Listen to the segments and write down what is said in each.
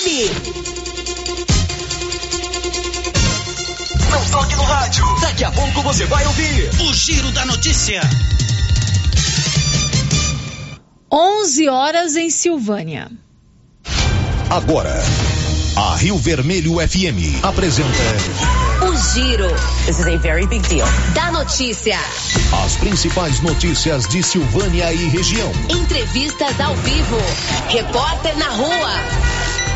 FM. Não toque no rádio. Daqui a pouco você vai ouvir o Giro da Notícia. 11 horas em Silvânia. Agora, a Rio Vermelho FM apresenta O Giro. This is a very big deal. Da notícia. as principais notícias de Silvânia e região. Entrevistas ao vivo. Repórter na rua.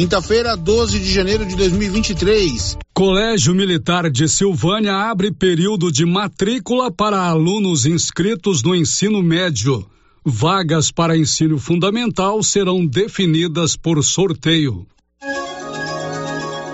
Quinta-feira, 12 de janeiro de 2023. Colégio Militar de Silvânia abre período de matrícula para alunos inscritos no ensino médio. Vagas para ensino fundamental serão definidas por sorteio.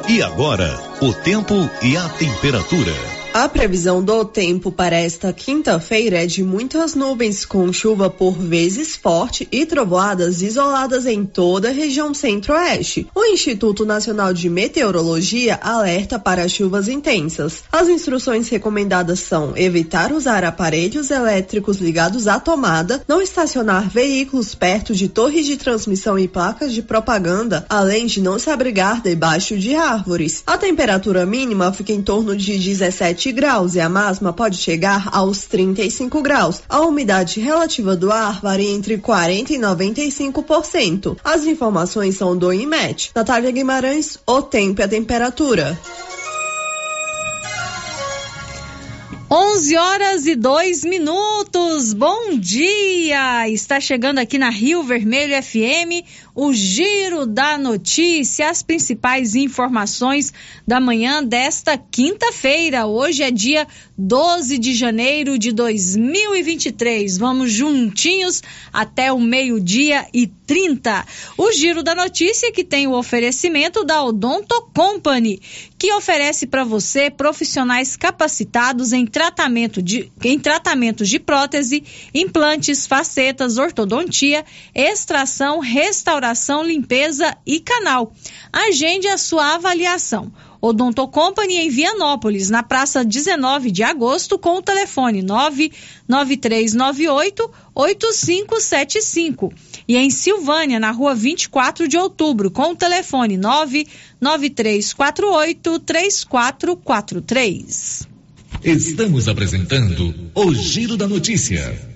E agora, o tempo e a temperatura. A previsão do tempo para esta quinta-feira é de muitas nuvens com chuva por vezes forte e trovoadas isoladas em toda a região centro-oeste. O Instituto Nacional de Meteorologia alerta para chuvas intensas. As instruções recomendadas são evitar usar aparelhos elétricos ligados à tomada, não estacionar veículos perto de torres de transmissão e placas de propaganda, além de não se abrigar debaixo de árvores. A temperatura mínima fica em torno de 17 graus e a máxima pode chegar aos 35 graus. A umidade relativa do ar varia entre 40 e 95%. As informações são do IMET. Natália Guimarães, o tempo e a temperatura. 11 horas e 2 minutos. Bom dia! Está chegando aqui na Rio Vermelho FM o Giro da Notícia, as principais informações da manhã desta quinta-feira. Hoje é dia 12 de janeiro de 2023. Vamos juntinhos até o meio-dia e 30. O Giro da Notícia que tem o oferecimento da Odonto Company, que oferece para você profissionais capacitados em tratamento de em tratamentos de prótese, implantes, facetas, ortodontia, extração, restauração, limpeza e canal. Agende a sua avaliação. Odonto Company em Vianópolis, na praça 19 de agosto, com o telefone 99398 8575. E em Silvânia, na rua 24 de outubro, com o telefone 99348 3443. Estamos apresentando o Giro da Notícia.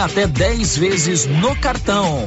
até 10 vezes no cartão.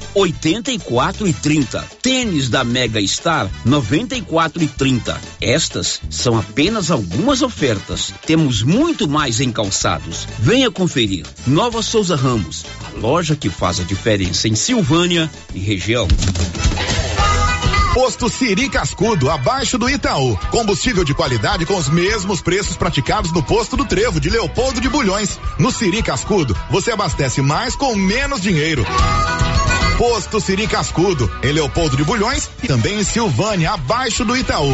84 e 30. Tênis da Mega Star, 94 e 30. Estas são apenas algumas ofertas. Temos muito mais em calçados. Venha conferir. Nova Souza Ramos, a loja que faz a diferença em Silvânia e região. Posto Siri Cascudo, abaixo do Itaú. Combustível de qualidade com os mesmos preços praticados no posto do Trevo de Leopoldo de Bulhões. No Siri Cascudo, você abastece mais com menos dinheiro. Posto Siri Cascudo, em Leopoldo de Bulhões e também em Silvânia, abaixo do Itaú.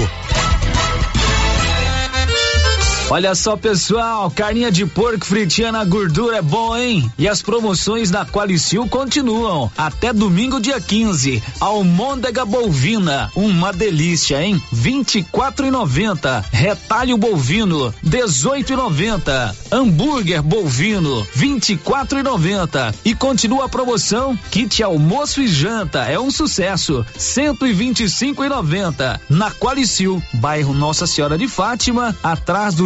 Olha só, pessoal, carninha de porco fritinha na gordura é bom, hein? E as promoções na Qualicil continuam até domingo, dia 15. Almôndega bovina, uma delícia, hein? 24,90. Retalho bovino, 18,90. Hambúrguer bovino, 24,90. E continua a promoção kit almoço e janta, é um sucesso, 125,90. Na Qualicil, bairro Nossa Senhora de Fátima, atrás do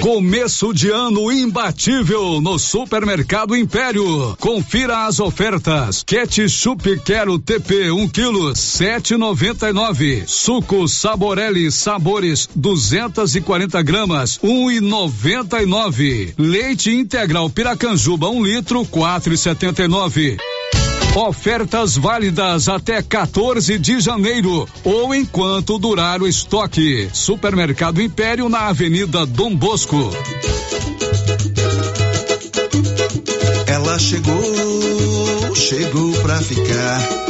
Começo de ano imbatível no Supermercado Império. Confira as ofertas. Ketchup Quero TP 1 um quilo 7,99. Suco Saborelli Sabores 240 gramas 1,99. Leite integral Piracanjuba 1 um litro 4,79. Ofertas válidas até 14 de janeiro ou enquanto durar o estoque. Supermercado Império na Avenida Dom Bosco. Ela chegou, chegou pra ficar.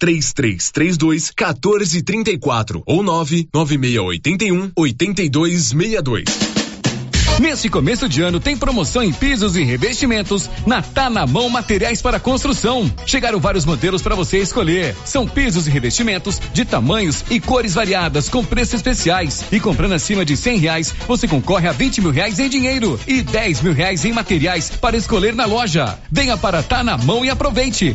3332 1434 ou 99681 8262. Nesse começo de ano tem promoção em pisos e revestimentos na Tá na Mão Materiais para Construção. Chegaram vários modelos para você escolher. São pisos e revestimentos de tamanhos e cores variadas com preços especiais. E comprando acima de cem reais, você concorre a 20 mil reais em dinheiro e 10 mil reais em materiais para escolher na loja. Venha para Tá na Mão e aproveite.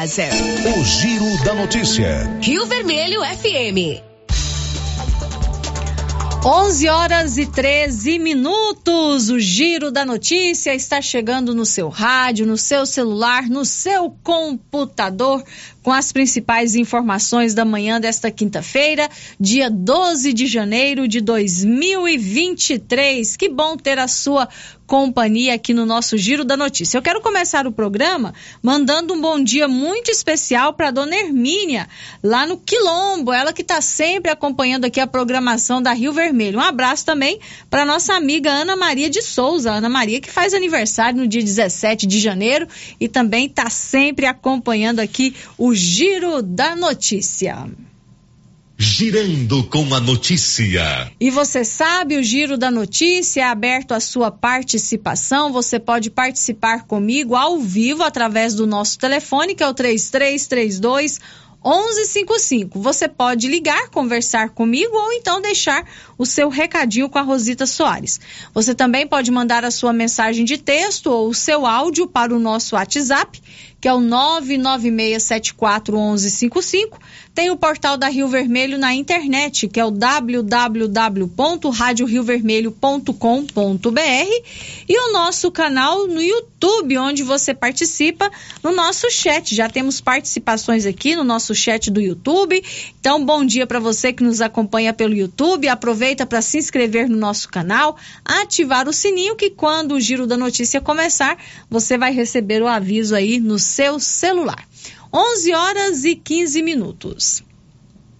O Giro da Notícia. Rio Vermelho FM. 11 horas e 13 minutos. O Giro da Notícia está chegando no seu rádio, no seu celular, no seu computador, com as principais informações da manhã desta quinta-feira, dia 12 de janeiro de 2023. Que bom ter a sua companhia aqui no nosso Giro da Notícia. Eu quero começar o programa mandando um bom dia muito especial para dona Hermínia, lá no Quilombo, ela que está sempre acompanhando aqui a programação da Rio Vermelho. Um abraço também para nossa amiga Ana Maria de Souza, Ana Maria que faz aniversário no dia 17 de janeiro e também está sempre acompanhando aqui o Giro da Notícia. Girando com a notícia. E você sabe, o Giro da Notícia é aberto à sua participação. Você pode participar comigo ao vivo através do nosso telefone, que é o 3332 1155. Você pode ligar, conversar comigo ou então deixar o seu recadinho com a Rosita Soares. Você também pode mandar a sua mensagem de texto ou o seu áudio para o nosso WhatsApp, que é o 996741155. Tem o portal da Rio Vermelho na internet, que é o www.radioriovermelho.com.br e o nosso canal no YouTube, onde você participa no nosso chat. Já temos participações aqui no nosso chat do YouTube. Então, bom dia para você que nos acompanha pelo YouTube. Aproveita para se inscrever no nosso canal, ativar o sininho que quando o giro da notícia começar, você vai receber o aviso aí no seu celular. 11 horas e 15 minutos.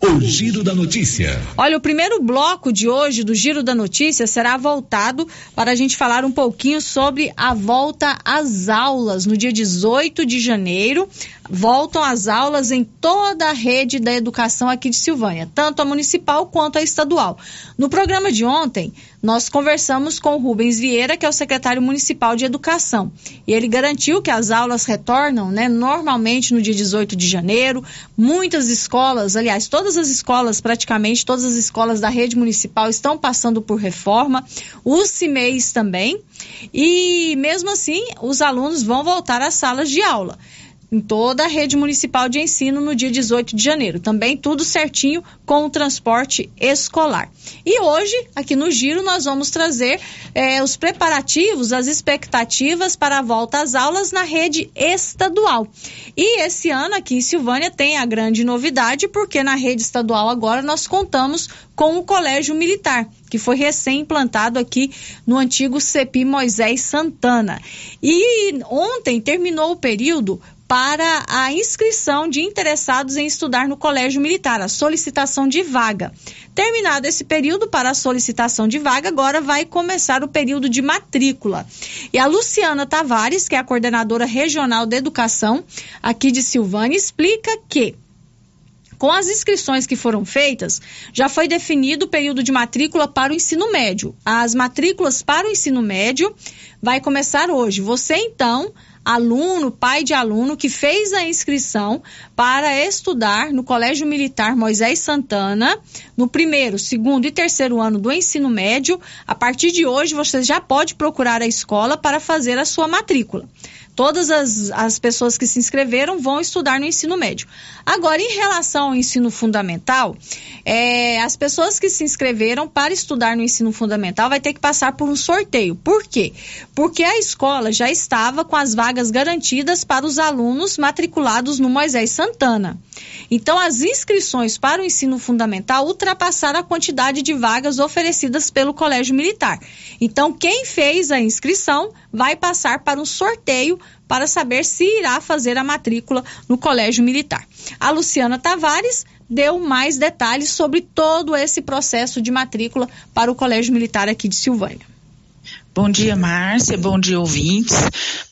O Giro da Notícia. Olha, o primeiro bloco de hoje do Giro da Notícia será voltado para a gente falar um pouquinho sobre a volta às aulas no dia 18 de janeiro voltam as aulas em toda a rede da educação aqui de Silvânia, tanto a municipal quanto a estadual. No programa de ontem, nós conversamos com o Rubens Vieira, que é o secretário municipal de educação, e ele garantiu que as aulas retornam, né, normalmente no dia 18 de janeiro. Muitas escolas, aliás, todas as escolas, praticamente todas as escolas da rede municipal estão passando por reforma, os CIMEIs também, e mesmo assim, os alunos vão voltar às salas de aula em toda a rede municipal de ensino no dia 18 de janeiro. Também tudo certinho com o transporte escolar. E hoje, aqui no Giro, nós vamos trazer eh, os preparativos, as expectativas para a volta às aulas na rede estadual. E esse ano aqui em Silvânia tem a grande novidade, porque na rede estadual agora nós contamos com o Colégio Militar, que foi recém-implantado aqui no antigo CEPI Moisés Santana. E ontem terminou o período para a inscrição de interessados em estudar no Colégio Militar, a solicitação de vaga. Terminado esse período para a solicitação de vaga, agora vai começar o período de matrícula. E a Luciana Tavares, que é a coordenadora regional de educação aqui de Silvânia, explica que com as inscrições que foram feitas, já foi definido o período de matrícula para o ensino médio. As matrículas para o ensino médio vai começar hoje. Você então aluno, pai de aluno que fez a inscrição para estudar no Colégio Militar Moisés Santana, no primeiro, segundo e terceiro ano do ensino médio. A partir de hoje, você já pode procurar a escola para fazer a sua matrícula todas as, as pessoas que se inscreveram vão estudar no ensino médio. Agora, em relação ao ensino fundamental, é, as pessoas que se inscreveram para estudar no ensino fundamental vai ter que passar por um sorteio. Por quê? Porque a escola já estava com as vagas garantidas para os alunos matriculados no Moisés Santana. Então, as inscrições para o ensino fundamental ultrapassaram a quantidade de vagas oferecidas pelo Colégio Militar. Então, quem fez a inscrição vai passar para um sorteio para saber se irá fazer a matrícula no Colégio Militar. A Luciana Tavares deu mais detalhes sobre todo esse processo de matrícula para o Colégio Militar aqui de Silvânia. Bom dia, Márcia. Bom dia, ouvintes.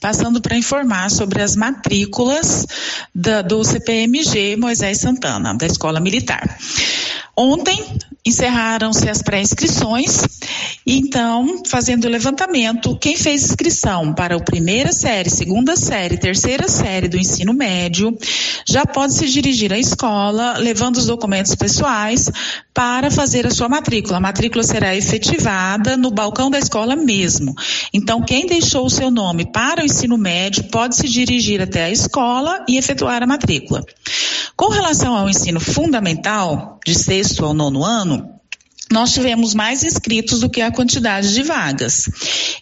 Passando para informar sobre as matrículas da, do CPMG Moisés Santana, da Escola Militar. Ontem encerraram-se as pré-inscrições, então, fazendo o levantamento, quem fez inscrição para a primeira série, segunda série, terceira série do ensino médio, já pode se dirigir à escola, levando os documentos pessoais para fazer a sua matrícula. A matrícula será efetivada no balcão da escola mesmo. Então, quem deixou o seu nome para o ensino médio pode se dirigir até a escola e efetuar a matrícula. Com relação ao ensino fundamental, de sexto ao nono ano, nós tivemos mais inscritos do que a quantidade de vagas.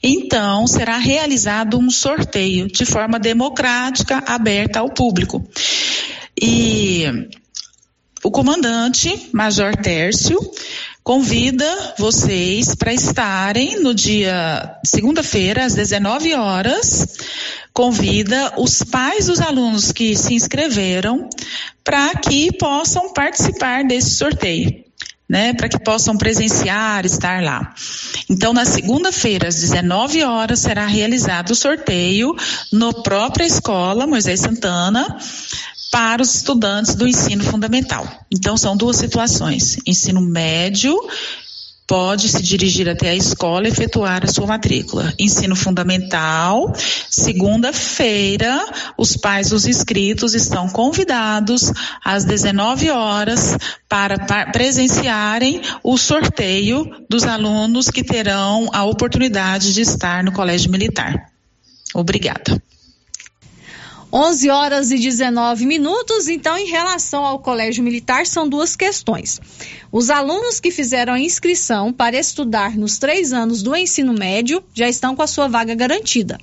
Então, será realizado um sorteio de forma democrática, aberta ao público. E o comandante, Major Tércio, convida vocês para estarem no dia segunda-feira, às 19 horas, convida os pais dos alunos que se inscreveram para que possam participar desse sorteio. Né, para que possam presenciar, estar lá. Então, na segunda-feira, às 19 horas, será realizado o sorteio no própria escola Moisés Santana para os estudantes do ensino fundamental. Então, são duas situações: ensino médio pode se dirigir até a escola e efetuar a sua matrícula. Ensino fundamental, segunda-feira, os pais dos inscritos estão convidados às 19 horas para presenciarem o sorteio dos alunos que terão a oportunidade de estar no Colégio Militar. Obrigada. 11 horas e 19 minutos. Então, em relação ao Colégio Militar, são duas questões. Os alunos que fizeram a inscrição para estudar nos três anos do ensino médio já estão com a sua vaga garantida.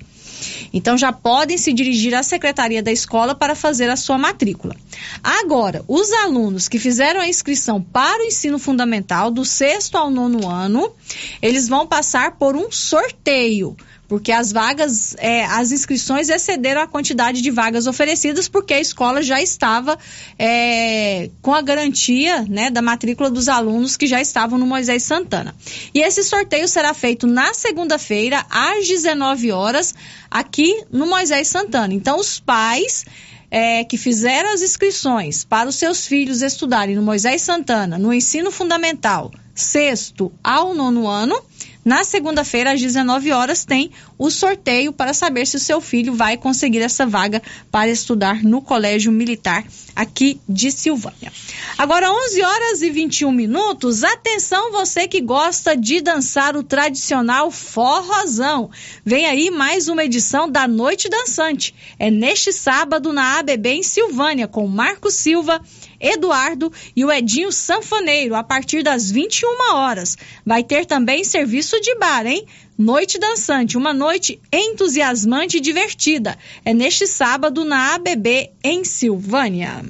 Então já podem se dirigir à secretaria da escola para fazer a sua matrícula. Agora, os alunos que fizeram a inscrição para o ensino fundamental do sexto ao nono ano, eles vão passar por um sorteio porque as vagas, é, as inscrições excederam a quantidade de vagas oferecidas, porque a escola já estava é, com a garantia né, da matrícula dos alunos que já estavam no Moisés Santana. E esse sorteio será feito na segunda-feira, às 19 horas, aqui no Moisés Santana. Então, os pais. É, que fizeram as inscrições para os seus filhos estudarem no Moisés Santana, no ensino fundamental, sexto ao nono ano, na segunda-feira, às 19 horas, tem o sorteio para saber se o seu filho vai conseguir essa vaga para estudar no Colégio Militar aqui de Silvânia. Agora, 11 horas e 21 minutos. Atenção, você que gosta de dançar o tradicional forrozão. Vem aí mais uma edição da Noite Dançante. É neste sábado na ABB em Silvânia, com Marco Silva Eduardo e o Edinho Sanfoneiro, a partir das 21 horas. Vai ter também serviço de bar, hein? Noite Dançante, uma noite entusiasmante e divertida. É neste sábado na ABB, em Silvânia.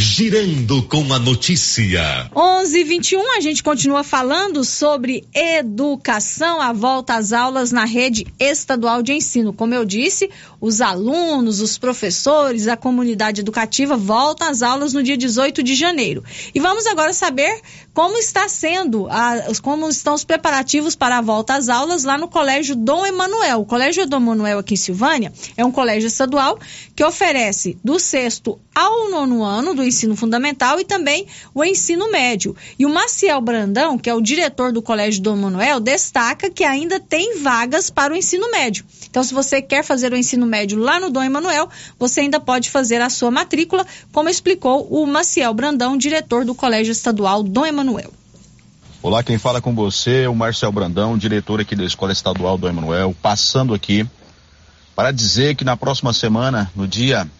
Girando com a notícia. 11:21 a gente continua falando sobre educação, a volta às aulas na rede estadual de ensino. Como eu disse, os alunos, os professores, a comunidade educativa voltam às aulas no dia 18 de janeiro. E vamos agora saber como está sendo, a, como estão os preparativos para a volta às aulas lá no Colégio Dom Emanuel. O Colégio Dom Emanuel aqui em Silvânia é um colégio estadual que oferece do sexto ao nono ano do ensino fundamental e também o ensino médio. E o Maciel Brandão, que é o diretor do Colégio Dom Manuel, destaca que ainda tem vagas para o ensino médio. Então, se você quer fazer o ensino médio lá no Dom Emanuel, você ainda pode fazer a sua matrícula, como explicou o Maciel Brandão, diretor do Colégio Estadual Dom Emanuel. Olá, quem fala com você é o Marcel Brandão, diretor aqui da Escola Estadual do Emanuel, passando aqui para dizer que na próxima semana, no dia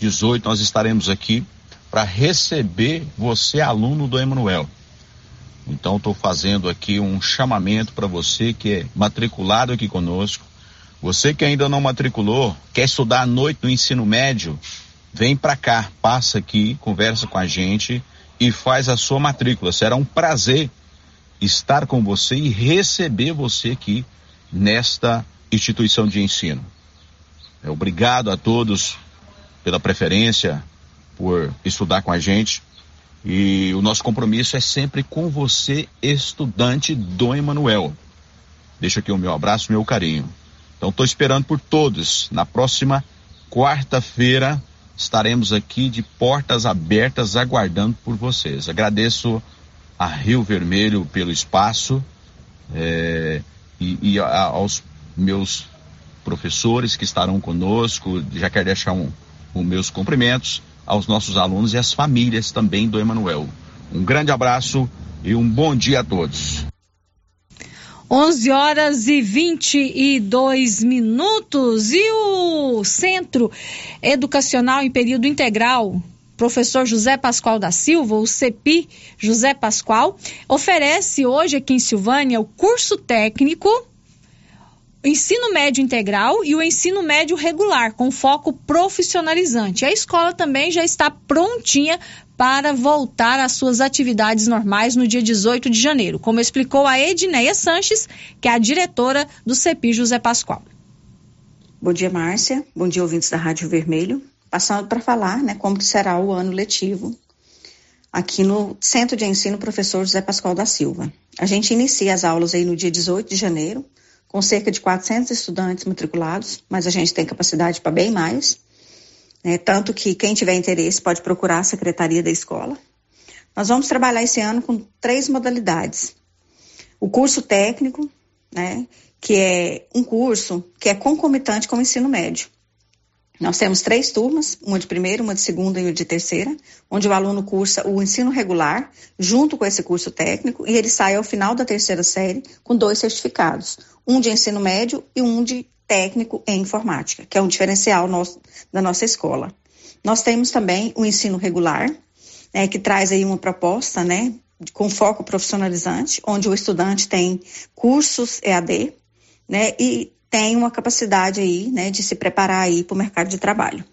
18, nós estaremos aqui para receber você, aluno do Emanuel. Então, estou fazendo aqui um chamamento para você que é matriculado aqui conosco. Você que ainda não matriculou, quer estudar à noite no ensino médio, vem para cá, passa aqui, conversa com a gente e faz a sua matrícula. Será um prazer estar com você e receber você aqui nesta instituição de ensino. Obrigado a todos pela preferência, por estudar com a gente. E o nosso compromisso é sempre com você, estudante do Emanuel. Deixa aqui o meu abraço, meu carinho. Então estou esperando por todos. Na próxima quarta-feira estaremos aqui de portas abertas aguardando por vocês. Agradeço a Rio Vermelho pelo espaço é, e, e a, aos meus professores que estarão conosco. Já quero deixar um, os meus cumprimentos aos nossos alunos e às famílias também do Emanuel. Um grande abraço e um bom dia a todos. 11 horas e 22 minutos. E o Centro Educacional em Período Integral, professor José Pascoal da Silva, o CEPI José Pascoal, oferece hoje aqui em Silvânia o curso técnico ensino médio integral e o ensino médio regular, com foco profissionalizante. A escola também já está prontinha para voltar às suas atividades normais no dia 18 de janeiro, como explicou a Edneia Sanches, que é a diretora do CEPI José Pascoal. Bom dia, Márcia. Bom dia, ouvintes da Rádio Vermelho. Passando para falar né, como será o ano letivo aqui no Centro de Ensino Professor José Pascoal da Silva. A gente inicia as aulas aí no dia 18 de janeiro, com cerca de 400 estudantes matriculados, mas a gente tem capacidade para bem mais. Né? Tanto que quem tiver interesse pode procurar a secretaria da escola. Nós vamos trabalhar esse ano com três modalidades. O curso técnico, né, que é um curso que é concomitante com o ensino médio. Nós temos três turmas, uma de primeira, uma de segunda e uma de terceira, onde o aluno cursa o ensino regular junto com esse curso técnico e ele sai ao final da terceira série com dois certificados, um de ensino médio e um de técnico em informática, que é um diferencial nosso, da nossa escola. Nós temos também o ensino regular, né, que traz aí uma proposta, né, com foco profissionalizante, onde o estudante tem cursos EAD, né, e tem uma capacidade aí, né, de se preparar aí para o mercado de trabalho.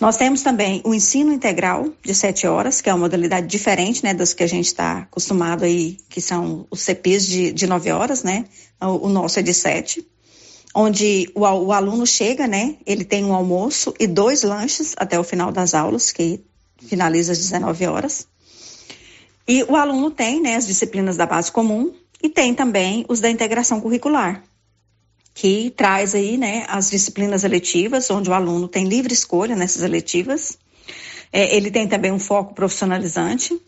Nós temos também o ensino integral de sete horas, que é uma modalidade diferente, né, das que a gente está acostumado aí, que são os CPIs de, de nove horas, né, o, o nosso é de sete, onde o, o aluno chega, né, ele tem um almoço e dois lanches até o final das aulas, que finaliza às 19 horas. E o aluno tem, né, as disciplinas da base comum e tem também os da integração curricular, que traz aí, né, as disciplinas eletivas, onde o aluno tem livre escolha nessas eletivas. É, ele tem também um foco profissionalizante,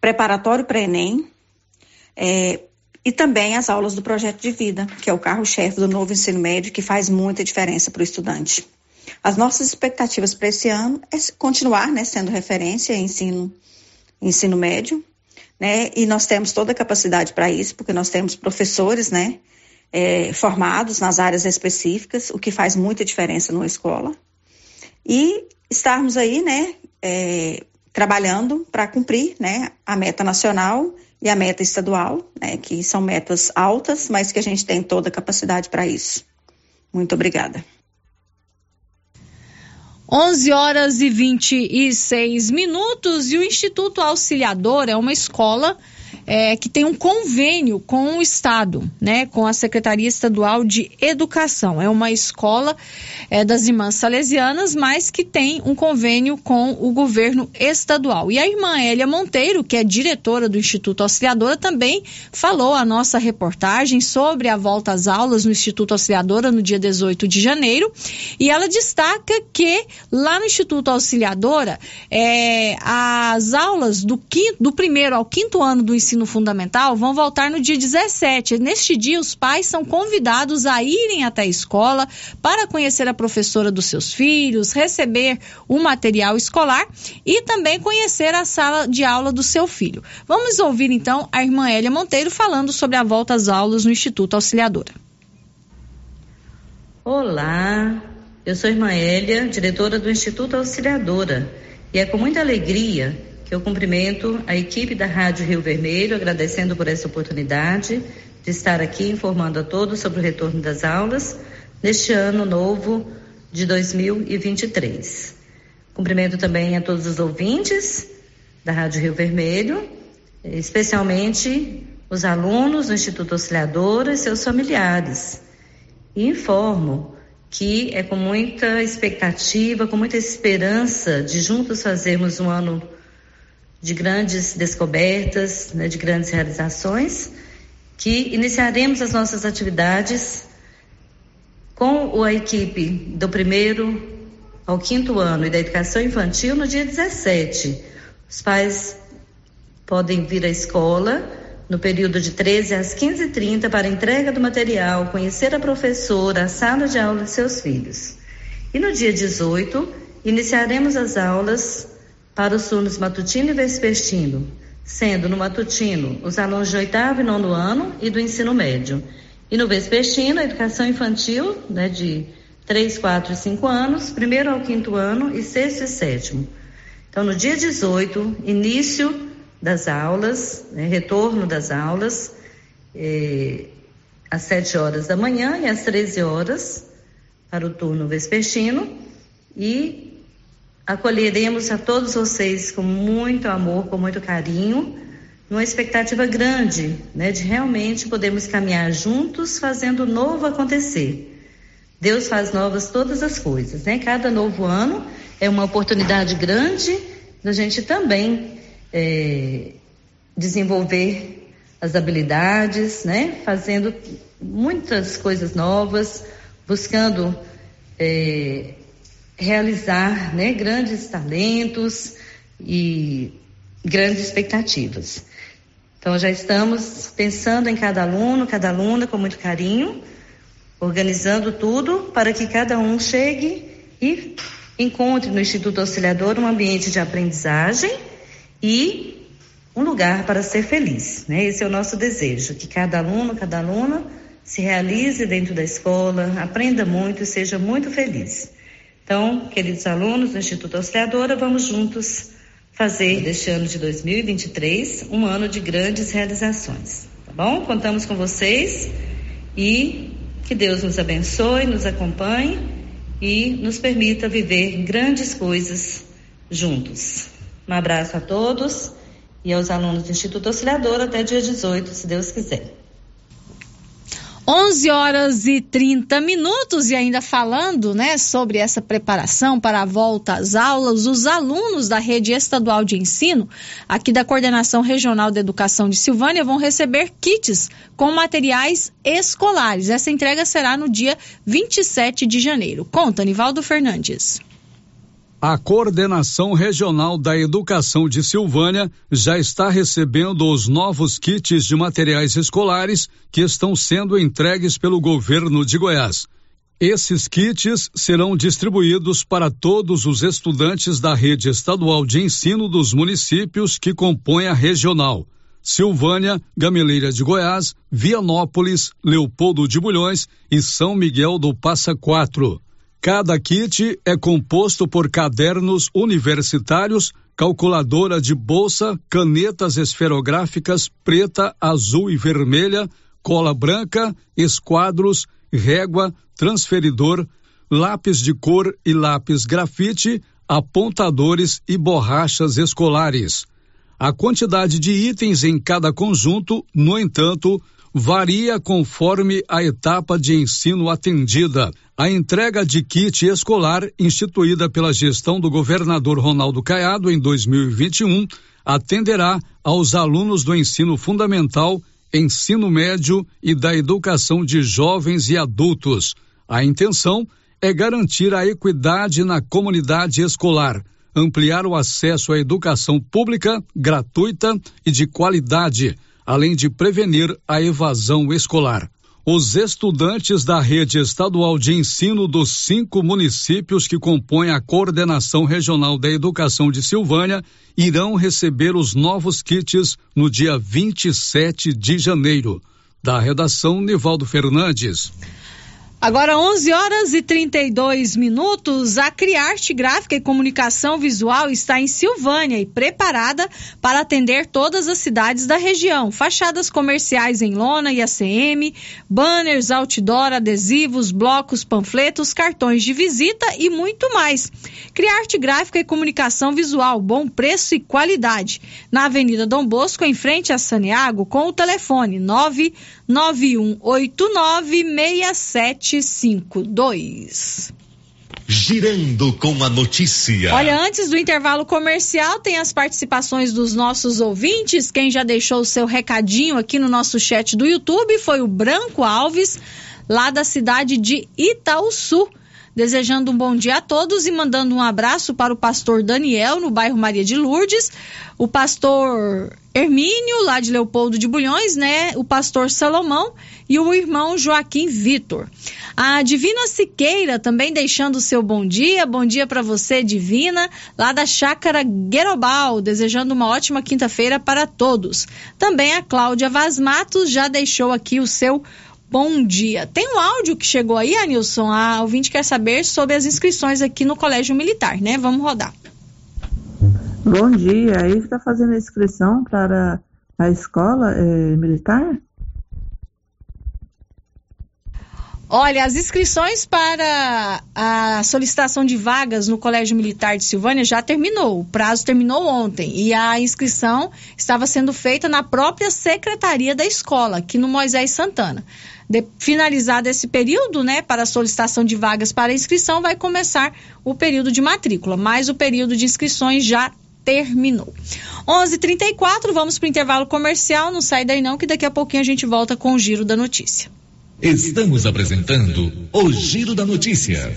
preparatório para Enem, é, e também as aulas do projeto de vida, que é o carro-chefe do novo ensino médio, que faz muita diferença para o estudante. As nossas expectativas para esse ano é continuar, né, sendo referência em ensino, ensino médio, né, e nós temos toda a capacidade para isso, porque nós temos professores, né, é, formados nas áreas específicas, o que faz muita diferença numa escola. E estarmos aí, né, é, trabalhando para cumprir, né, a meta nacional e a meta estadual, né, que são metas altas, mas que a gente tem toda a capacidade para isso. Muito obrigada. 11 horas e 26 minutos e o Instituto Auxiliador é uma escola é, que tem um convênio com o Estado, né, com a Secretaria Estadual de Educação. É uma escola é, das Irmãs Salesianas, mas que tem um convênio com o governo estadual. E a irmã Elia Monteiro, que é diretora do Instituto Auxiliadora, também falou a nossa reportagem sobre a volta às aulas no Instituto Auxiliadora no dia 18 de janeiro. E ela destaca que lá no Instituto Auxiliadora, é, as aulas do, quinto, do primeiro ao quinto ano do ensino fundamental vão voltar no dia 17. Neste dia, os pais são convidados a irem até a escola para conhecer a professora dos seus filhos, receber o material escolar e também conhecer a sala de aula do seu filho. Vamos ouvir então a irmã Elia Monteiro falando sobre a volta às aulas no Instituto Auxiliadora. Olá, eu sou a irmã Elia, diretora do Instituto Auxiliadora, e é com muita alegria que eu cumprimento a equipe da Rádio Rio Vermelho, agradecendo por essa oportunidade de estar aqui informando a todos sobre o retorno das aulas neste ano novo de 2023. Cumprimento também a todos os ouvintes da Rádio Rio Vermelho, especialmente os alunos do Instituto Auxiliadora e seus familiares. E informo que é com muita expectativa, com muita esperança de juntos fazermos um ano de grandes descobertas, né, de grandes realizações, que iniciaremos as nossas atividades com a equipe do primeiro ao quinto ano e da educação infantil no dia 17. Os pais podem vir à escola no período de 13 às 15h30 para entrega do material, conhecer a professora, a sala de aula de seus filhos. E no dia 18, iniciaremos as aulas para os turnos matutino e vespertino, sendo no matutino os alunos de oitavo e nono ano e do ensino médio. E no vespertino, a educação infantil, né, de 3, 4 e 5 anos, primeiro ao quinto ano e sexto e sétimo. Então, no dia 18, início das aulas, né, retorno das aulas, eh, às 7 horas da manhã e às 13 horas para o turno vespertino e acolheremos a todos vocês com muito amor, com muito carinho, numa expectativa grande, né, de realmente podermos caminhar juntos, fazendo o novo acontecer. Deus faz novas todas as coisas, né? Cada novo ano é uma oportunidade grande da gente também é, desenvolver as habilidades, né? Fazendo muitas coisas novas, buscando é, realizar né, grandes talentos e grandes expectativas. Então, já estamos pensando em cada aluno, cada aluna com muito carinho, organizando tudo para que cada um chegue e encontre no Instituto Auxiliador um ambiente de aprendizagem e um lugar para ser feliz. Né? Esse é o nosso desejo, que cada aluno, cada aluna se realize dentro da escola, aprenda muito e seja muito feliz. Então, queridos alunos do Instituto Auxiliadora, vamos juntos fazer deste ano de 2023 um ano de grandes realizações. Tá bom? Contamos com vocês e que Deus nos abençoe, nos acompanhe e nos permita viver grandes coisas juntos. Um abraço a todos e aos alunos do Instituto Auxiliador até dia 18, se Deus quiser. 11 horas e 30 minutos e ainda falando, né, sobre essa preparação para a volta às aulas, os alunos da rede estadual de ensino, aqui da Coordenação Regional de Educação de Silvânia, vão receber kits com materiais escolares. Essa entrega será no dia 27 de janeiro. Conta, Nivaldo Fernandes. A Coordenação Regional da Educação de Silvânia já está recebendo os novos kits de materiais escolares que estão sendo entregues pelo governo de Goiás. Esses kits serão distribuídos para todos os estudantes da rede estadual de ensino dos municípios que compõem a regional. Silvânia, Gameleira de Goiás, Vianópolis, Leopoldo de Bulhões e São Miguel do Passa Quatro. Cada kit é composto por cadernos universitários, calculadora de bolsa, canetas esferográficas preta, azul e vermelha, cola branca, esquadros, régua, transferidor, lápis de cor e lápis grafite, apontadores e borrachas escolares. A quantidade de itens em cada conjunto, no entanto, varia conforme a etapa de ensino atendida. A entrega de kit escolar, instituída pela gestão do governador Ronaldo Caiado em 2021, atenderá aos alunos do ensino fundamental, ensino médio e da educação de jovens e adultos. A intenção é garantir a equidade na comunidade escolar, ampliar o acesso à educação pública, gratuita e de qualidade além de prevenir a evasão escolar. Os estudantes da rede estadual de ensino dos cinco municípios que compõem a Coordenação Regional da Educação de Silvânia irão receber os novos kits no dia 27 de janeiro. Da redação, Nivaldo Fernandes. Agora 11 horas e 32 minutos. A Criarte Gráfica e Comunicação Visual está em Silvânia e preparada para atender todas as cidades da região. Fachadas comerciais em lona e ACM, banners, outdoor, adesivos, blocos, panfletos, cartões de visita e muito mais. Criarte Gráfica e Comunicação Visual, bom preço e qualidade. Na Avenida Dom Bosco, em frente a Saneago, com o telefone 9918967 752. Girando com a notícia. Olha, antes do intervalo comercial, tem as participações dos nossos ouvintes. Quem já deixou o seu recadinho aqui no nosso chat do YouTube foi o Branco Alves, lá da cidade de Itaúsu. Desejando um bom dia a todos e mandando um abraço para o pastor Daniel, no bairro Maria de Lourdes, o pastor Hermínio, lá de Leopoldo de Bulhões, né? O pastor Salomão e o irmão Joaquim Vitor. A Divina Siqueira também deixando o seu bom dia. Bom dia para você, Divina, lá da Chácara Guerobal, desejando uma ótima quinta-feira para todos. Também a Cláudia Vaz Matos já deixou aqui o seu bom dia. Tem um áudio que chegou aí, Anilson. A ouvinte quer saber sobre as inscrições aqui no Colégio Militar, né? Vamos rodar. Bom dia. Aí está fazendo a inscrição para a escola é, militar? Olha, as inscrições para a solicitação de vagas no Colégio Militar de Silvânia já terminou. O prazo terminou ontem e a inscrição estava sendo feita na própria secretaria da escola, aqui no Moisés Santana. De, finalizado esse período, né, para a solicitação de vagas para inscrição, vai começar o período de matrícula, mas o período de inscrições já terminou. 11:34, vamos para o intervalo comercial. Não sai daí não, que daqui a pouquinho a gente volta com o giro da notícia. Estamos apresentando o Giro da Notícia.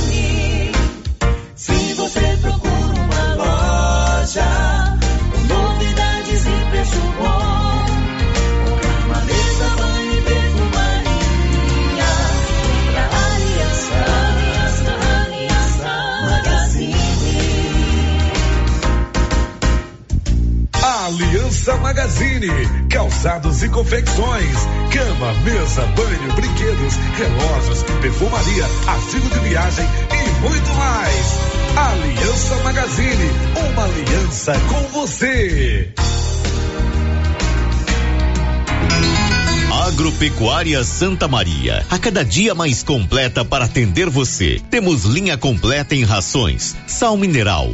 Magazine, calçados e confecções, cama, mesa, banho, brinquedos, relógios, perfumaria, artigo de viagem e muito mais. Aliança Magazine, uma aliança com você. Agropecuária Santa Maria, a cada dia mais completa para atender você. Temos linha completa em rações, sal mineral,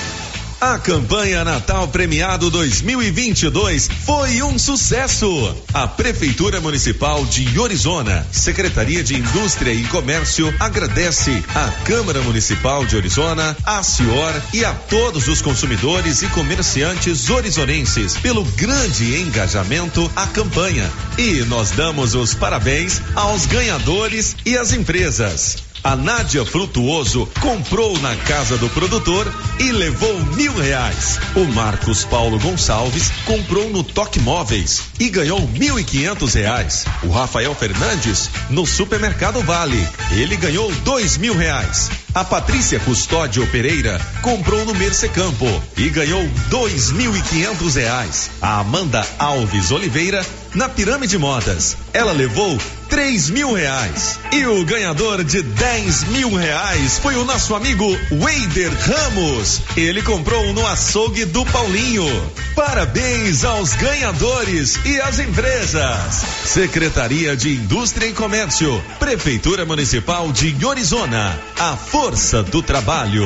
A campanha Natal Premiado 2022 foi um sucesso. A Prefeitura Municipal de Orizona, Secretaria de Indústria e Comércio agradece à Câmara Municipal de Orizona, à Cior e a todos os consumidores e comerciantes orizonenses pelo grande engajamento à campanha. E nós damos os parabéns aos ganhadores e às empresas. A Nádia Frutuoso comprou na casa do produtor e levou mil reais. O Marcos Paulo Gonçalves comprou no Toque Móveis e ganhou mil e quinhentos reais. O Rafael Fernandes no Supermercado Vale. Ele ganhou dois mil reais. A Patrícia Custódio Pereira comprou no Mercecampo e ganhou dois mil e quinhentos reais. A Amanda Alves Oliveira na Pirâmide Modas. Ela levou três mil reais. E o ganhador de dez mil reais foi o nosso amigo Weider Ramos. Ele comprou no açougue do Paulinho. Parabéns aos ganhadores e às empresas. Secretaria de Indústria e Comércio, Prefeitura Municipal de Orizona. A força do trabalho.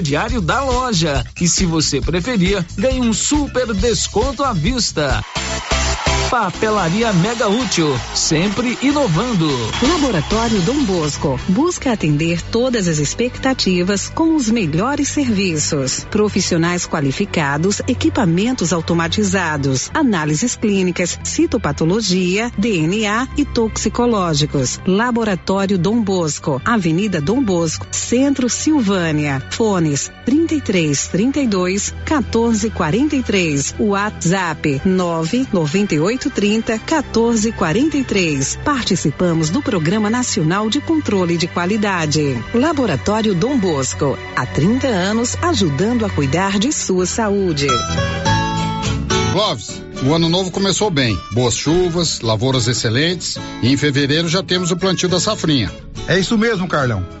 crediário da loja. E se você preferir, ganhe um super desconto à vista. Papelaria Mega Útil, sempre inovando. Laboratório Dom Bosco busca atender todas as expectativas com os melhores serviços. Profissionais qualificados, equipamentos automatizados, análises clínicas, citopatologia, DNA e toxicológicos. Laboratório Dom Bosco, Avenida Dom Bosco, Centro Silvânia. Fones 33 32 14 43. WhatsApp 998 830 1443. Participamos do Programa Nacional de Controle de Qualidade. Laboratório Dom Bosco. Há 30 anos ajudando a cuidar de sua saúde. Clóvis, o ano novo começou bem. Boas chuvas, lavouras excelentes e em fevereiro já temos o plantio da safrinha. É isso mesmo, Carlão.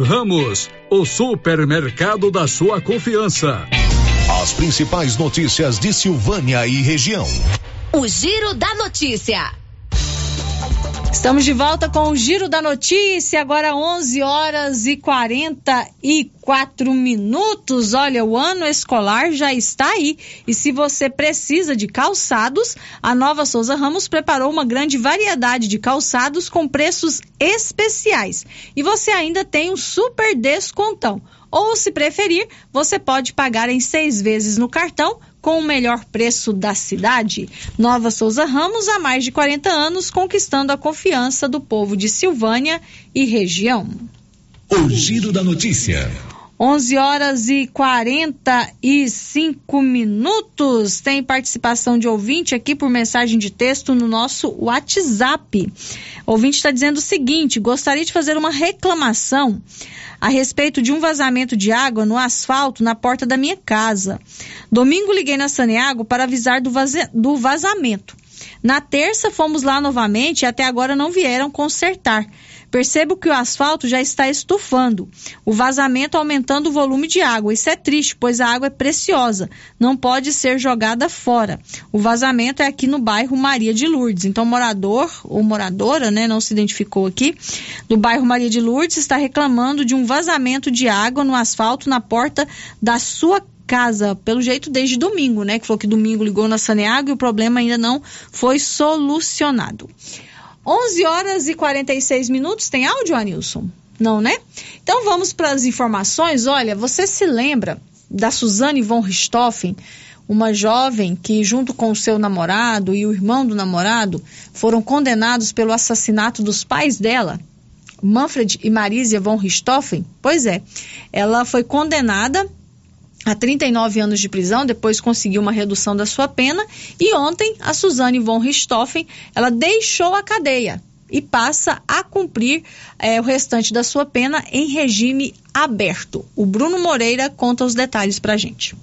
Ramos, o supermercado da sua confiança. As principais notícias de Silvânia e região. O Giro da Notícia. Estamos de volta com o Giro da Notícia, agora 11 horas e 44 minutos. Olha, o ano escolar já está aí. E se você precisa de calçados, a Nova Souza Ramos preparou uma grande variedade de calçados com preços especiais. E você ainda tem um super descontão. Ou, se preferir, você pode pagar em seis vezes no cartão com o melhor preço da cidade. Nova Souza Ramos, há mais de 40 anos, conquistando a confiança do povo de Silvânia e região. O Giro da Notícia. 11 horas e 45 minutos. Tem participação de ouvinte aqui por mensagem de texto no nosso WhatsApp. O ouvinte está dizendo o seguinte: gostaria de fazer uma reclamação a respeito de um vazamento de água no asfalto na porta da minha casa. Domingo liguei na Saneago para avisar do, do vazamento. Na terça fomos lá novamente e até agora não vieram consertar. Percebo que o asfalto já está estufando, o vazamento aumentando o volume de água. Isso é triste, pois a água é preciosa, não pode ser jogada fora. O vazamento é aqui no bairro Maria de Lourdes. Então, morador ou moradora, né, não se identificou aqui, do bairro Maria de Lourdes está reclamando de um vazamento de água no asfalto na porta da sua casa, pelo jeito desde domingo, né? Que falou que domingo ligou na Saneago e o problema ainda não foi solucionado. 11 horas e 46 minutos. Tem áudio, Anilson? Não, né? Então vamos para as informações. Olha, você se lembra da Suzane von Richthofen, uma jovem que, junto com o seu namorado e o irmão do namorado, foram condenados pelo assassinato dos pais dela, Manfred e Marisia von Richthofen? Pois é, ela foi condenada a 39 anos de prisão, depois conseguiu uma redução da sua pena. E ontem, a Suzane von Richthofen, ela deixou a cadeia e passa a cumprir é, o restante da sua pena em regime aberto. O Bruno Moreira conta os detalhes para gente.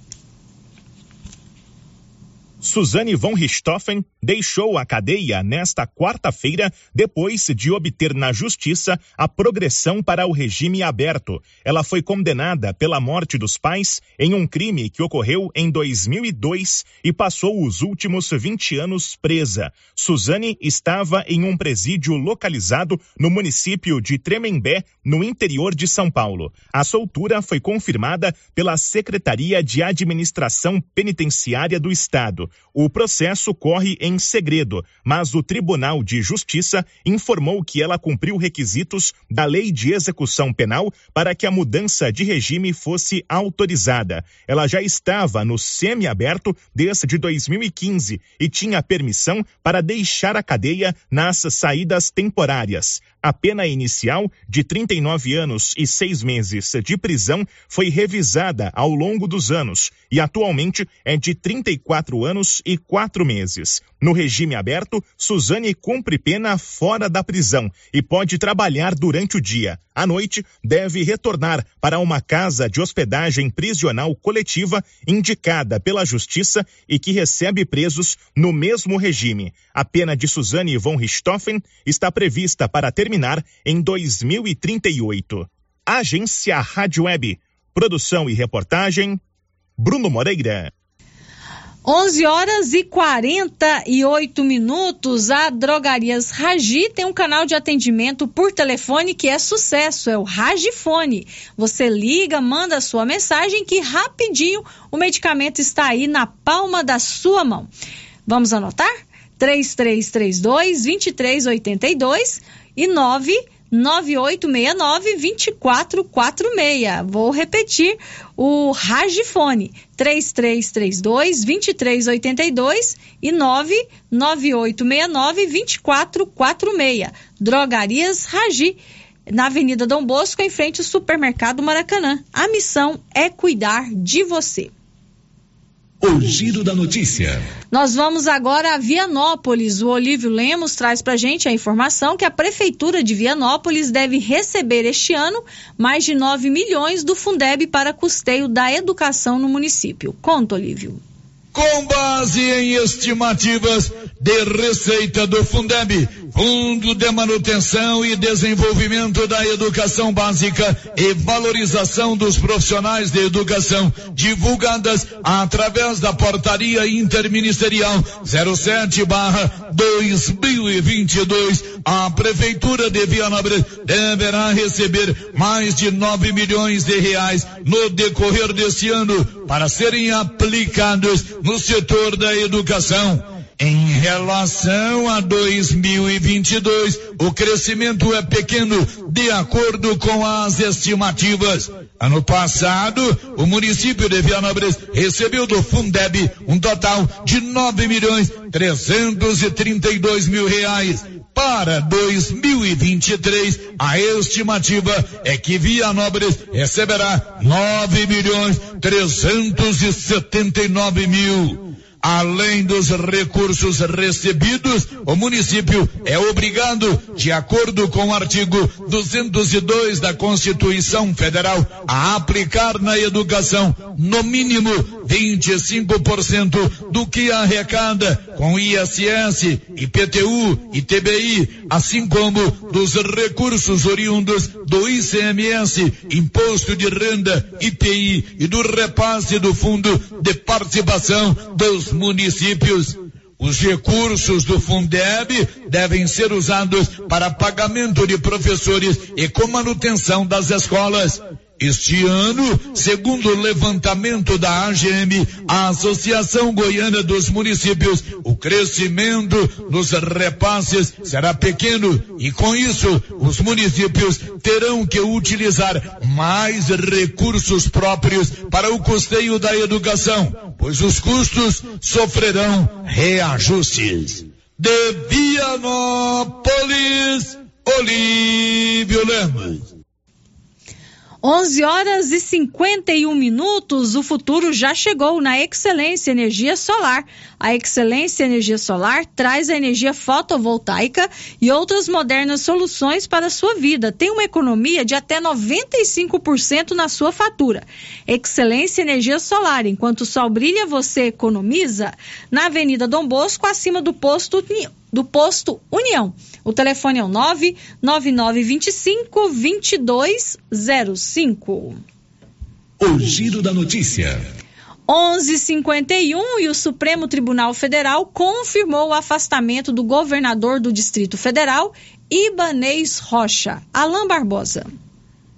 Suzane von Richthofen deixou a cadeia nesta quarta-feira depois de obter na justiça a progressão para o regime aberto. Ela foi condenada pela morte dos pais em um crime que ocorreu em 2002 e passou os últimos 20 anos presa. Suzane estava em um presídio localizado no município de Tremembé, no interior de São Paulo. A soltura foi confirmada pela Secretaria de Administração Penitenciária do Estado. O processo corre em segredo, mas o Tribunal de Justiça informou que ela cumpriu requisitos da Lei de Execução Penal para que a mudança de regime fosse autorizada. Ela já estava no semiaberto desde 2015 e tinha permissão para deixar a cadeia nas saídas temporárias. A pena inicial, de 39 anos e seis meses de prisão, foi revisada ao longo dos anos e atualmente é de 34 anos e quatro meses. No regime aberto, Suzane cumpre pena fora da prisão e pode trabalhar durante o dia. À noite, deve retornar para uma casa de hospedagem prisional coletiva indicada pela Justiça e que recebe presos no mesmo regime. A pena de Suzane von Richthofen está prevista para terminar em 2038. Agência Rádio Web. Produção e reportagem, Bruno Moreira. 11 horas e 48 minutos. A Drogarias Ragi tem um canal de atendimento por telefone que é sucesso, é o Ragifone. Você liga, manda a sua mensagem que rapidinho o medicamento está aí na palma da sua mão. Vamos anotar? 3332 2382 e 9 9869-2446. Vou repetir o Ragifone 3332-2382 e 99869-2446. Drogarias Ragi, na Avenida Dom Bosco, em frente ao Supermercado Maracanã. A missão é cuidar de você. O Giro da Notícia. Nós vamos agora a Vianópolis. O Olívio Lemos traz para gente a informação que a Prefeitura de Vianópolis deve receber este ano mais de 9 milhões do Fundeb para custeio da educação no município. Conta, Olívio. Com base em estimativas de receita do Fundeb, Fundo de Manutenção e Desenvolvimento da Educação Básica e Valorização dos Profissionais de Educação, divulgadas através da Portaria Interministerial 07/2022, a Prefeitura de Vianópolis deverá receber mais de 9 milhões de reais no decorrer deste ano para serem aplicados no setor da educação. Em relação a 2022, o crescimento é pequeno, de acordo com as estimativas. Ano passado, o município de Vianópolis recebeu do Fundeb um total de 9 milhões 332 mil reais. Para 2023, a estimativa é que Vianópolis receberá 9 milhões 379 mil. Além dos recursos recebidos, o município é obrigado, de acordo com o artigo 202 da Constituição Federal, a aplicar na educação, no mínimo, 25% do que arrecada com ISS, IPTU, ITBI, assim como dos recursos oriundos do ICMS, Imposto de Renda, IPI e do repasse do Fundo de Participação dos municípios. Os recursos do Fundeb devem ser usados para pagamento de professores e com manutenção das escolas. Este ano, segundo o levantamento da AGM, a Associação Goiana dos Municípios, o crescimento nos repasses será pequeno e com isso os municípios terão que utilizar mais recursos próprios para o custeio da educação, pois os custos sofrerão reajustes. De Vianópolis, Olívio Lemos. 11 horas e 51 minutos. O futuro já chegou na Excelência Energia Solar. A Excelência Energia Solar traz a energia fotovoltaica e outras modernas soluções para a sua vida. Tem uma economia de até 95% na sua fatura. Excelência Energia Solar. Enquanto o sol brilha, você economiza. Na Avenida Dom Bosco, acima do posto do posto União. O telefone é o 99925 2205. O Giro da Notícia. 11:51 e o Supremo Tribunal Federal confirmou o afastamento do governador do Distrito Federal, Ibanês Rocha. Alain Barbosa.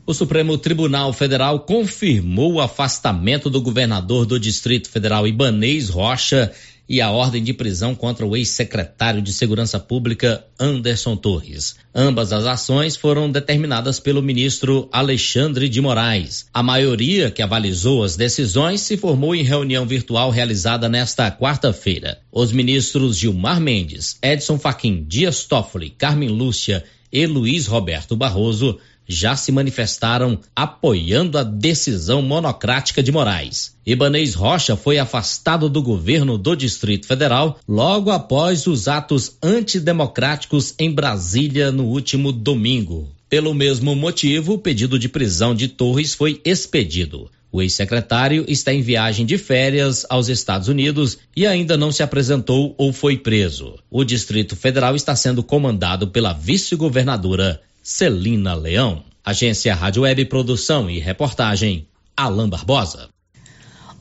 O Supremo Tribunal Federal confirmou o afastamento do governador do Distrito Federal, Ibanês Rocha, e a ordem de prisão contra o ex-secretário de Segurança Pública, Anderson Torres. Ambas as ações foram determinadas pelo ministro Alexandre de Moraes. A maioria que avalizou as decisões se formou em reunião virtual realizada nesta quarta-feira. Os ministros Gilmar Mendes, Edson Fachin, Dias Toffoli, Carmen Lúcia e Luiz Roberto Barroso já se manifestaram apoiando a decisão monocrática de Moraes. Ibanês Rocha foi afastado do governo do Distrito Federal logo após os atos antidemocráticos em Brasília no último domingo. Pelo mesmo motivo, o pedido de prisão de Torres foi expedido. O ex-secretário está em viagem de férias aos Estados Unidos e ainda não se apresentou ou foi preso. O Distrito Federal está sendo comandado pela vice-governadora Celina Leão. Agência Rádio Web Produção e Reportagem, Alain Barbosa.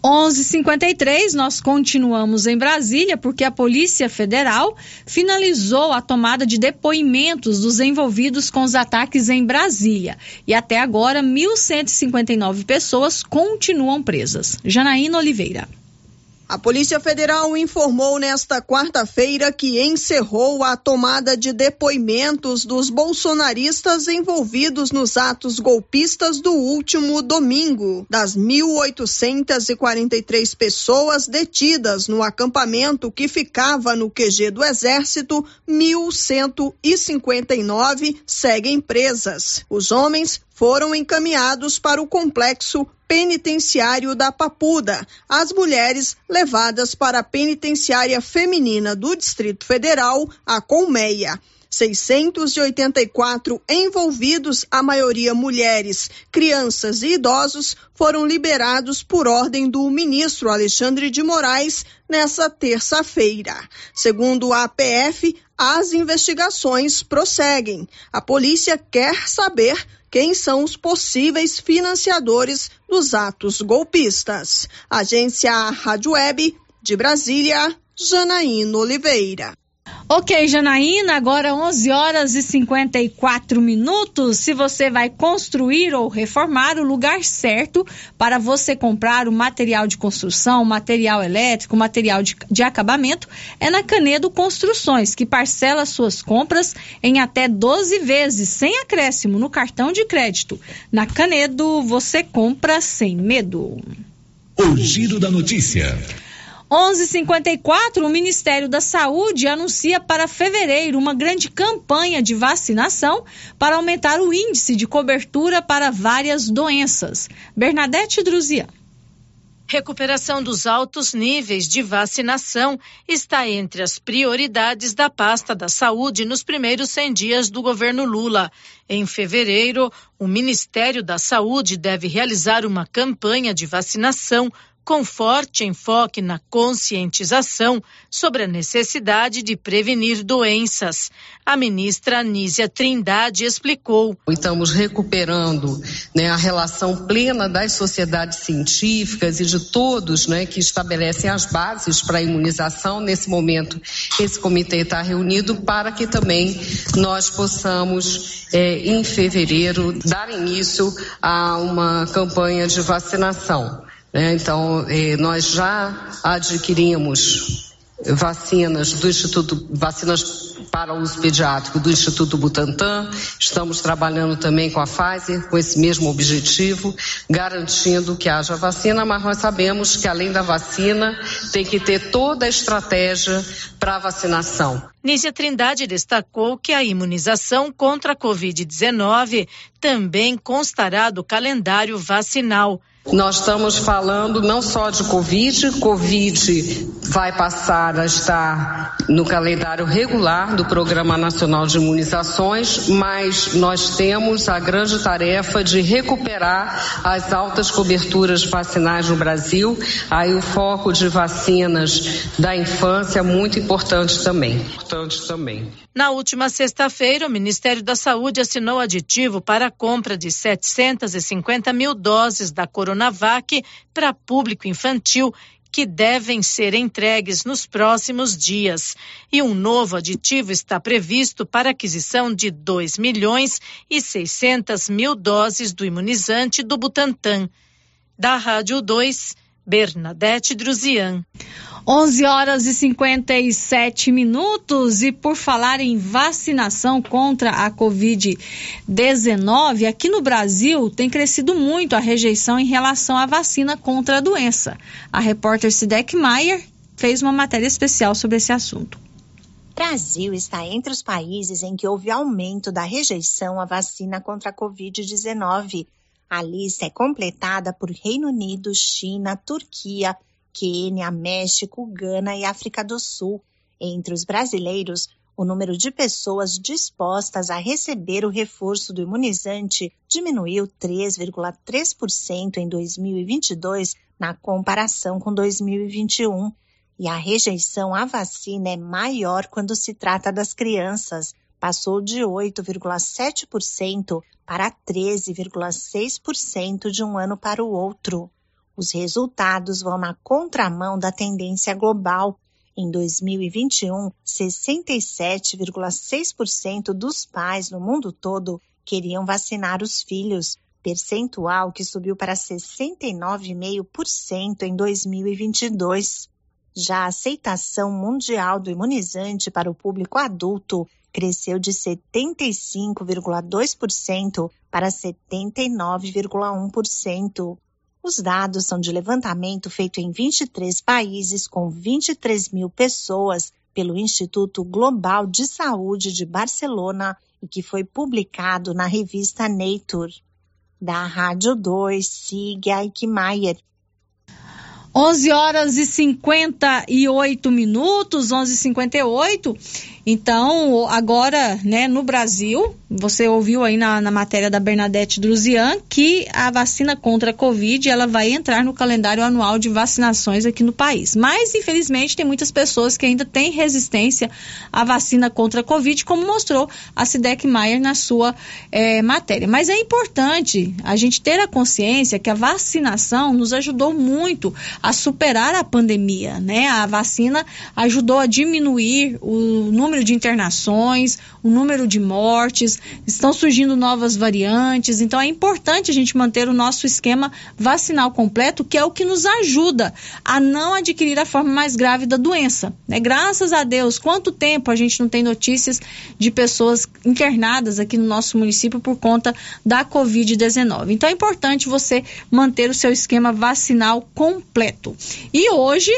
11:53 nós continuamos em Brasília porque a Polícia Federal finalizou a tomada de depoimentos dos envolvidos com os ataques em Brasília e até agora 1.159 pessoas continuam presas. Janaína Oliveira. A Polícia Federal informou nesta quarta-feira que encerrou a tomada de depoimentos dos bolsonaristas envolvidos nos atos golpistas do último domingo. Das 1.843 pessoas detidas no acampamento que ficava no QG do Exército, 1.159 seguem presas. Os homens foram encaminhados para o complexo penitenciário da Papuda. As mulheres levadas para a penitenciária feminina do Distrito Federal, a Colmeia. 684 envolvidos, a maioria mulheres, crianças e idosos, foram liberados por ordem do ministro Alexandre de Moraes nessa terça-feira. Segundo a APF, as investigações prosseguem. A polícia quer saber quem são os possíveis financiadores dos atos golpistas. Agência Rádio Web de Brasília, Janaína Oliveira. Ok, Janaína, agora 11 horas e 54 minutos. Se você vai construir ou reformar, o lugar certo para você comprar o material de construção, material elétrico, material de, de acabamento é na Canedo Construções, que parcela suas compras em até 12 vezes, sem acréscimo, no cartão de crédito. Na Canedo, você compra sem medo. O Giro da Notícia. 11:54 o Ministério da Saúde anuncia para fevereiro uma grande campanha de vacinação para aumentar o índice de cobertura para várias doenças. Bernadette Druzian. Recuperação dos altos níveis de vacinação está entre as prioridades da pasta da saúde nos primeiros 100 dias do governo Lula. Em fevereiro, o Ministério da Saúde deve realizar uma campanha de vacinação com forte enfoque na conscientização sobre a necessidade de prevenir doenças. A ministra Anísia Trindade explicou. Estamos recuperando né, a relação plena das sociedades científicas e de todos né, que estabelecem as bases para a imunização. Nesse momento, esse comitê está reunido para que também nós possamos, é, em fevereiro, dar início a uma campanha de vacinação. Né? Então, eh, nós já adquirimos vacinas do Instituto, vacinas para uso pediátrico do Instituto Butantan. Estamos trabalhando também com a Pfizer com esse mesmo objetivo, garantindo que haja vacina, mas nós sabemos que além da vacina tem que ter toda a estratégia para vacinação. Nícia Trindade destacou que a imunização contra a Covid-19 também constará do calendário vacinal. Nós estamos falando não só de Covid, Covid vai passar a estar no calendário regular do Programa Nacional de Imunizações, mas nós temos a grande tarefa de recuperar as altas coberturas vacinais no Brasil. Aí o foco de vacinas da infância é muito importante também. Importante também. Na última sexta-feira, o Ministério da Saúde assinou aditivo para a compra de 750 mil doses da Coronavac para público infantil que devem ser entregues nos próximos dias. E um novo aditivo está previsto para aquisição de 2 milhões e 600 mil doses do imunizante do Butantan. Da Rádio 2, Bernadette Druzian. 11 horas e 57 minutos. E por falar em vacinação contra a Covid-19, aqui no Brasil tem crescido muito a rejeição em relação à vacina contra a doença. A repórter Sidek Maier fez uma matéria especial sobre esse assunto. Brasil está entre os países em que houve aumento da rejeição à vacina contra a Covid-19. A lista é completada por Reino Unido, China, Turquia, Quênia, México, Gana e África do Sul. Entre os brasileiros, o número de pessoas dispostas a receber o reforço do imunizante diminuiu 3,3% em 2022 na comparação com 2021. E a rejeição à vacina é maior quando se trata das crianças. Passou de 8,7% para 13,6% de um ano para o outro. Os resultados vão na contramão da tendência global. Em 2021, 67,6% dos pais no mundo todo queriam vacinar os filhos, percentual que subiu para 69,5% em 2022. Já a aceitação mundial do imunizante para o público adulto cresceu de 75,2% para 79,1%. Os dados são de levantamento feito em 23 países com 23 mil pessoas pelo Instituto Global de Saúde de Barcelona e que foi publicado na revista Nature. Da Rádio 2, siga Eichmeier. 11 horas e 58 minutos, 11:58 Então, agora, né, no Brasil, você ouviu aí na, na matéria da Bernadette Druzian que a vacina contra a Covid ela vai entrar no calendário anual de vacinações aqui no país. Mas, infelizmente, tem muitas pessoas que ainda têm resistência à vacina contra a Covid, como mostrou a Sidek Maier na sua eh, matéria. Mas é importante a gente ter a consciência que a vacinação nos ajudou muito a superar a pandemia, né? A vacina ajudou a diminuir o número de internações, o número de mortes, estão surgindo novas variantes, então é importante a gente manter o nosso esquema vacinal completo, que é o que nos ajuda a não adquirir a forma mais grave da doença. Né? Graças a Deus, quanto tempo a gente não tem notícias de pessoas internadas aqui no nosso município por conta da Covid-19. Então é importante você manter o seu esquema vacinal completo. E hoje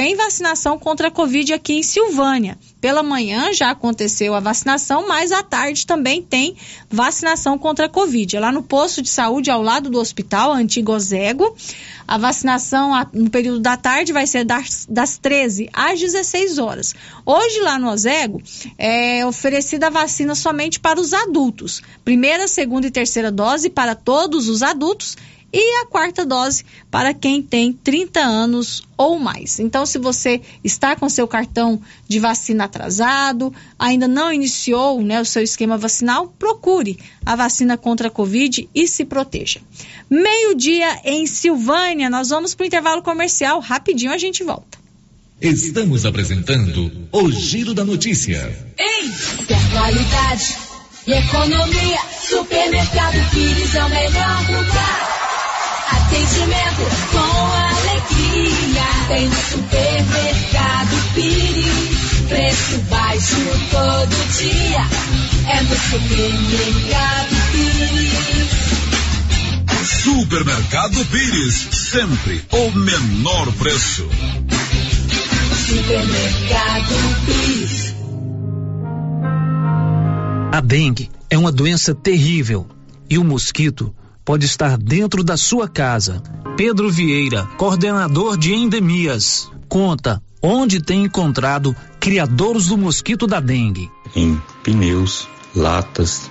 tem vacinação contra a Covid aqui em Silvânia. Pela manhã já aconteceu a vacinação, mas à tarde também tem vacinação contra a Covid. É lá no posto de saúde ao lado do hospital, antigo Ozego. A vacinação no período da tarde vai ser das, das 13 às 16 horas. Hoje, lá no Ozego, é oferecida a vacina somente para os adultos. Primeira, segunda e terceira dose para todos os adultos e a quarta dose para quem tem 30 anos ou mais. Então, se você está com seu cartão de vacina atrasado, ainda não iniciou né, o seu esquema vacinal, procure a vacina contra a Covid e se proteja. Meio-dia em Silvânia, nós vamos para o intervalo comercial. Rapidinho a gente volta. Estamos apresentando o Giro da Notícia. Ei, qualidade e economia? Supermercado Pires é o melhor lugar. Atendimento com alegria. Tem no supermercado Pires. Preço baixo todo dia. É no supermercado Pires. Supermercado Pires, sempre o menor preço. Supermercado Pires. A dengue é uma doença terrível e o mosquito pode estar dentro da sua casa. Pedro Vieira, coordenador de endemias, conta onde tem encontrado criadouros do mosquito da dengue. Em pneus, latas,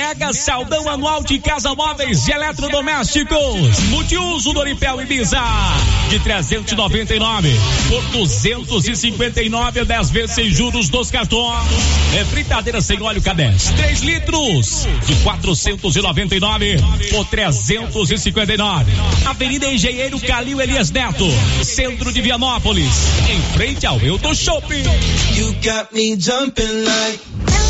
Mega Saldão Anual de Casa Móveis e Eletrodomésticos. Multiuso Doripel Ibiza. De 399 por 259 10 vezes sem juros dos cartões. É fritadeira sem óleo K10. 3 litros. De 499 por 359. Avenida Engenheiro Calil Elias Neto. Centro de Vianópolis. Em frente ao Euto Shopping. You got me jumping like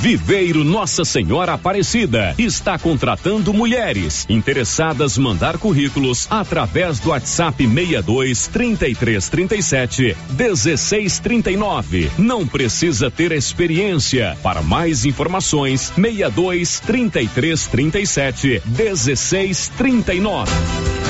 Viveiro Nossa Senhora Aparecida está contratando mulheres interessadas mandar currículos através do WhatsApp 62 33 37 16 39. Não precisa ter experiência. Para mais informações, 62 33 37 16 39.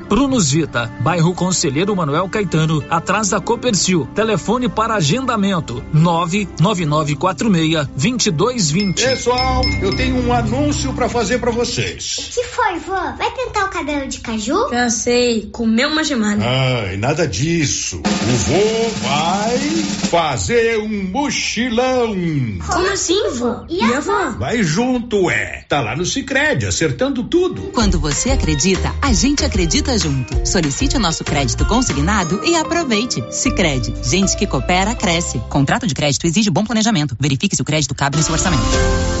Brunos Vita, bairro Conselheiro Manuel Caetano, atrás da Copercil. Telefone para agendamento: 99946 2220. Pessoal, eu tenho um anúncio para fazer para vocês. que foi, vó? Vai tentar o cabelo de caju? Cansei, comeu uma gemada. Ai, nada disso. O vô vai fazer um mochilão. Como assim, vô? E a avó? Vai junto, é. Tá lá no Sicredi acertando tudo. Quando você acredita, a gente acredita junto. Solicite o nosso crédito consignado e aproveite. Sicredi, gente que coopera cresce. Contrato de crédito exige bom planejamento. Verifique se o crédito cabe no seu orçamento.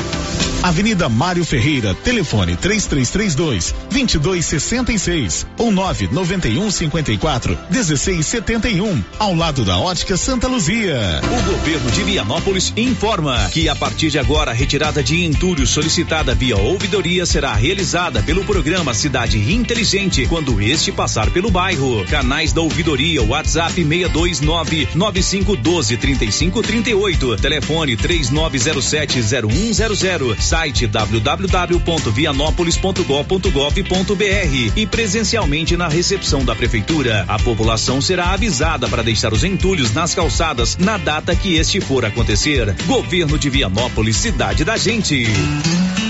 Avenida Mário Ferreira, telefone 3332 2266 ou 991 54 1671, ao lado da Ótica Santa Luzia. O governo de Vianópolis informa que a partir de agora a retirada de entulho solicitada via ouvidoria será realizada pelo programa Cidade Inteligente quando este passar pelo bairro. Canais da ouvidoria WhatsApp 629 9512 3538, telefone 3907 0100 site www.vianopolis.gov.br e presencialmente na recepção da prefeitura. A população será avisada para deixar os entulhos nas calçadas na data que este for acontecer. Governo de Vianópolis, cidade da gente.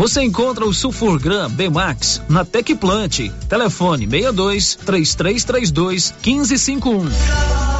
Você encontra o Sulfurgram B-Max na Tecplant. Telefone 62 3332 1551.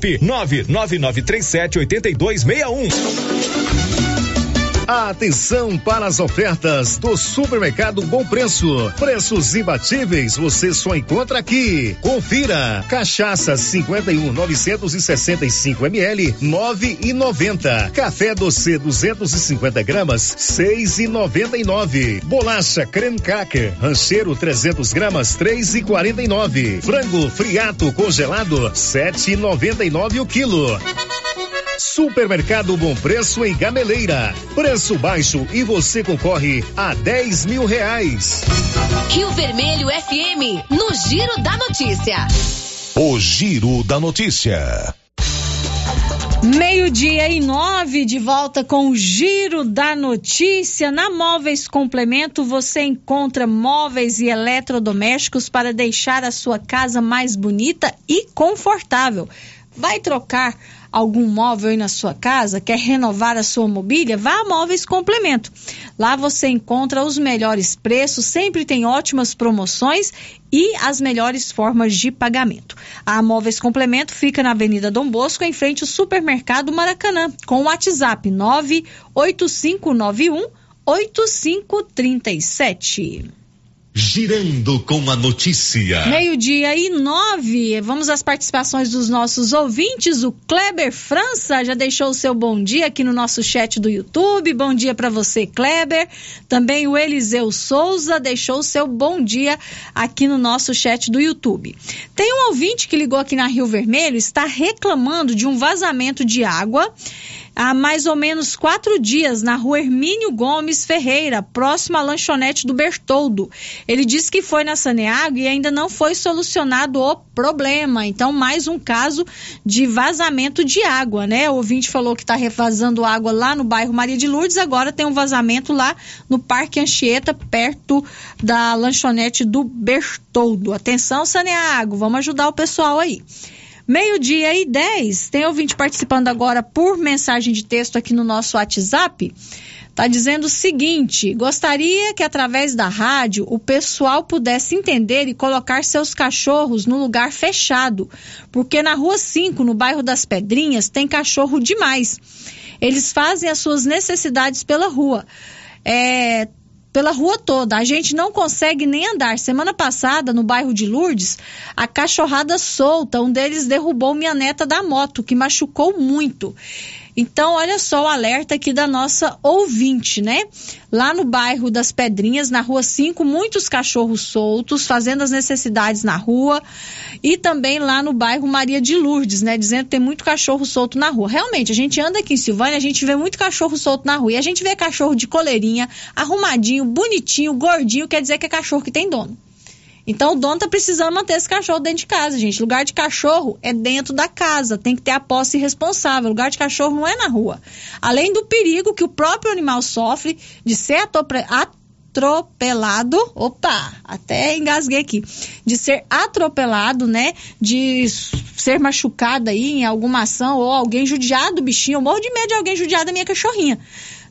WhatsApp 999378261. Atenção para as ofertas do Supermercado Bom Preço. Preços imbatíveis você só encontra aqui. Confira. Cachaça 51 965 ml 9,90. Café doce 250 gramas 6,99. Bolacha creme cracker rancheiro 300 gramas 3,49. Frango friato congelado 7,99 o quilo. Supermercado Bom Preço em Gameleira. Preço baixo e você concorre a 10 mil reais. Rio Vermelho FM, no Giro da Notícia. O Giro da Notícia. Meio-dia e nove, de volta com o Giro da Notícia. Na Móveis Complemento você encontra móveis e eletrodomésticos para deixar a sua casa mais bonita e confortável. Vai trocar algum móvel aí na sua casa, quer renovar a sua mobília, vá a Móveis Complemento. Lá você encontra os melhores preços, sempre tem ótimas promoções e as melhores formas de pagamento. A Móveis Complemento fica na Avenida Dom Bosco, em frente ao Supermercado Maracanã, com o WhatsApp 98591 8537. Girando com a notícia. Meio-dia e nove. Vamos às participações dos nossos ouvintes. O Kleber França já deixou o seu bom dia aqui no nosso chat do YouTube. Bom dia para você, Kleber. Também o Eliseu Souza deixou o seu bom dia aqui no nosso chat do YouTube. Tem um ouvinte que ligou aqui na Rio Vermelho, está reclamando de um vazamento de água há mais ou menos quatro dias na rua Hermínio Gomes Ferreira, próximo à lanchonete do Bertoldo. Ele disse que foi na Saneago e ainda não foi solucionado o problema. Então, mais um caso de vazamento de água, né? O ouvinte falou que está revazando água lá no bairro Maria de Lourdes, agora tem um vazamento lá no Parque Anchieta, perto da lanchonete do Bertoldo. Atenção, Saneago, vamos ajudar o pessoal aí. Meio-dia e 10. Tem ouvinte participando agora por mensagem de texto aqui no nosso WhatsApp. Está dizendo o seguinte: gostaria que através da rádio o pessoal pudesse entender e colocar seus cachorros no lugar fechado, porque na rua 5, no bairro das Pedrinhas, tem cachorro demais. Eles fazem as suas necessidades pela rua. É, pela rua toda. A gente não consegue nem andar. Semana passada, no bairro de Lourdes, a cachorrada solta, um deles derrubou minha neta da moto, que machucou muito. Então, olha só o alerta aqui da nossa ouvinte, né? Lá no bairro das Pedrinhas, na rua 5, muitos cachorros soltos, fazendo as necessidades na rua. E também lá no bairro Maria de Lourdes, né? Dizendo que tem muito cachorro solto na rua. Realmente, a gente anda aqui em Silvânia, a gente vê muito cachorro solto na rua. E a gente vê cachorro de coleirinha, arrumadinho, bonitinho, gordinho, quer dizer que é cachorro que tem dono. Então o dono tá precisando manter esse cachorro dentro de casa, gente. Lugar de cachorro é dentro da casa, tem que ter a posse responsável. Lugar de cachorro não é na rua. Além do perigo que o próprio animal sofre de ser atropelado, opa, até engasguei aqui, de ser atropelado, né, de ser machucado aí em alguma ação ou alguém judiado o bichinho, eu morro de medo de alguém judiar da minha cachorrinha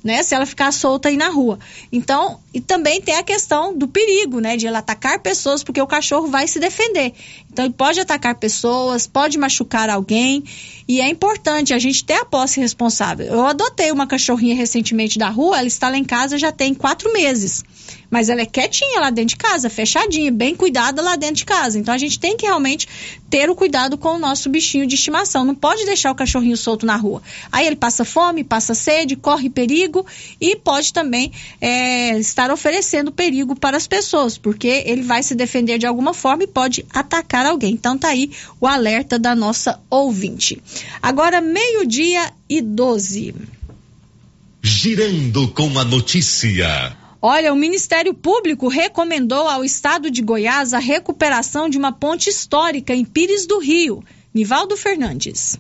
né? Se ela ficar solta aí na rua. Então, e também tem a questão do perigo, né? De ela atacar pessoas, porque o cachorro vai se defender. Então, ele pode atacar pessoas, pode machucar alguém. E é importante a gente ter a posse responsável. Eu adotei uma cachorrinha recentemente da rua, ela está lá em casa já tem quatro meses. Mas ela é quietinha lá dentro de casa, fechadinha, bem cuidada lá dentro de casa. Então a gente tem que realmente ter o cuidado com o nosso bichinho de estimação. Não pode deixar o cachorrinho solto na rua. Aí ele passa fome, passa sede, corre perigo e pode também é, estar oferecendo perigo para as pessoas, porque ele vai se defender de alguma forma e pode atacar alguém. Então tá aí o alerta da nossa ouvinte. Agora, meio-dia e 12. Girando com a notícia. Olha, o Ministério Público recomendou ao Estado de Goiás a recuperação de uma ponte histórica em Pires do Rio. Nivaldo Fernandes.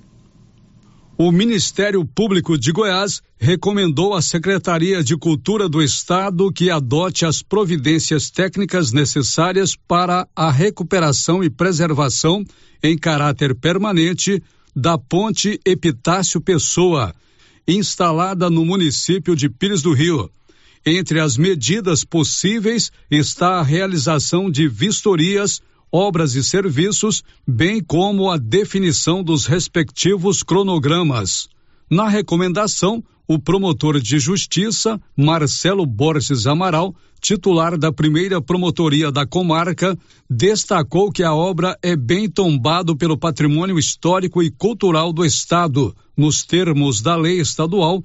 O Ministério Público de Goiás recomendou à Secretaria de Cultura do Estado que adote as providências técnicas necessárias para a recuperação e preservação em caráter permanente da Ponte Epitácio Pessoa, instalada no município de Pires do Rio entre as medidas possíveis está a realização de vistorias, obras e serviços, bem como a definição dos respectivos cronogramas. Na recomendação, o promotor de justiça, Marcelo Borges Amaral, titular da primeira promotoria da comarca, destacou que a obra é bem tombado pelo patrimônio histórico e cultural do Estado, nos termos da Lei Estadual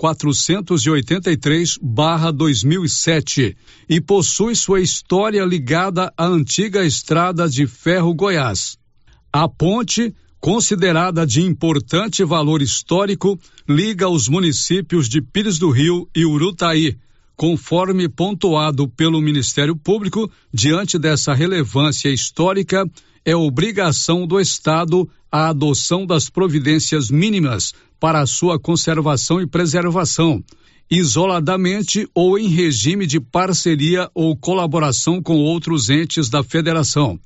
11.483-2007, e possui sua história ligada à antiga estrada de ferro Goiás. A ponte considerada de importante valor histórico, liga os municípios de Pires do Rio e Urutaí. Conforme pontuado pelo Ministério Público, diante dessa relevância histórica, é obrigação do Estado a adoção das providências mínimas para a sua conservação e preservação, isoladamente ou em regime de parceria ou colaboração com outros entes da Federação.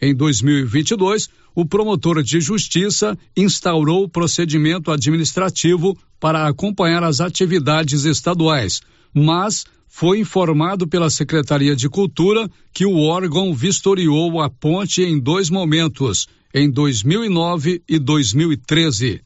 Em 2022, o promotor de justiça instaurou o procedimento administrativo para acompanhar as atividades estaduais, mas foi informado pela Secretaria de Cultura que o órgão vistoriou a ponte em dois momentos, em 2009 e 2013.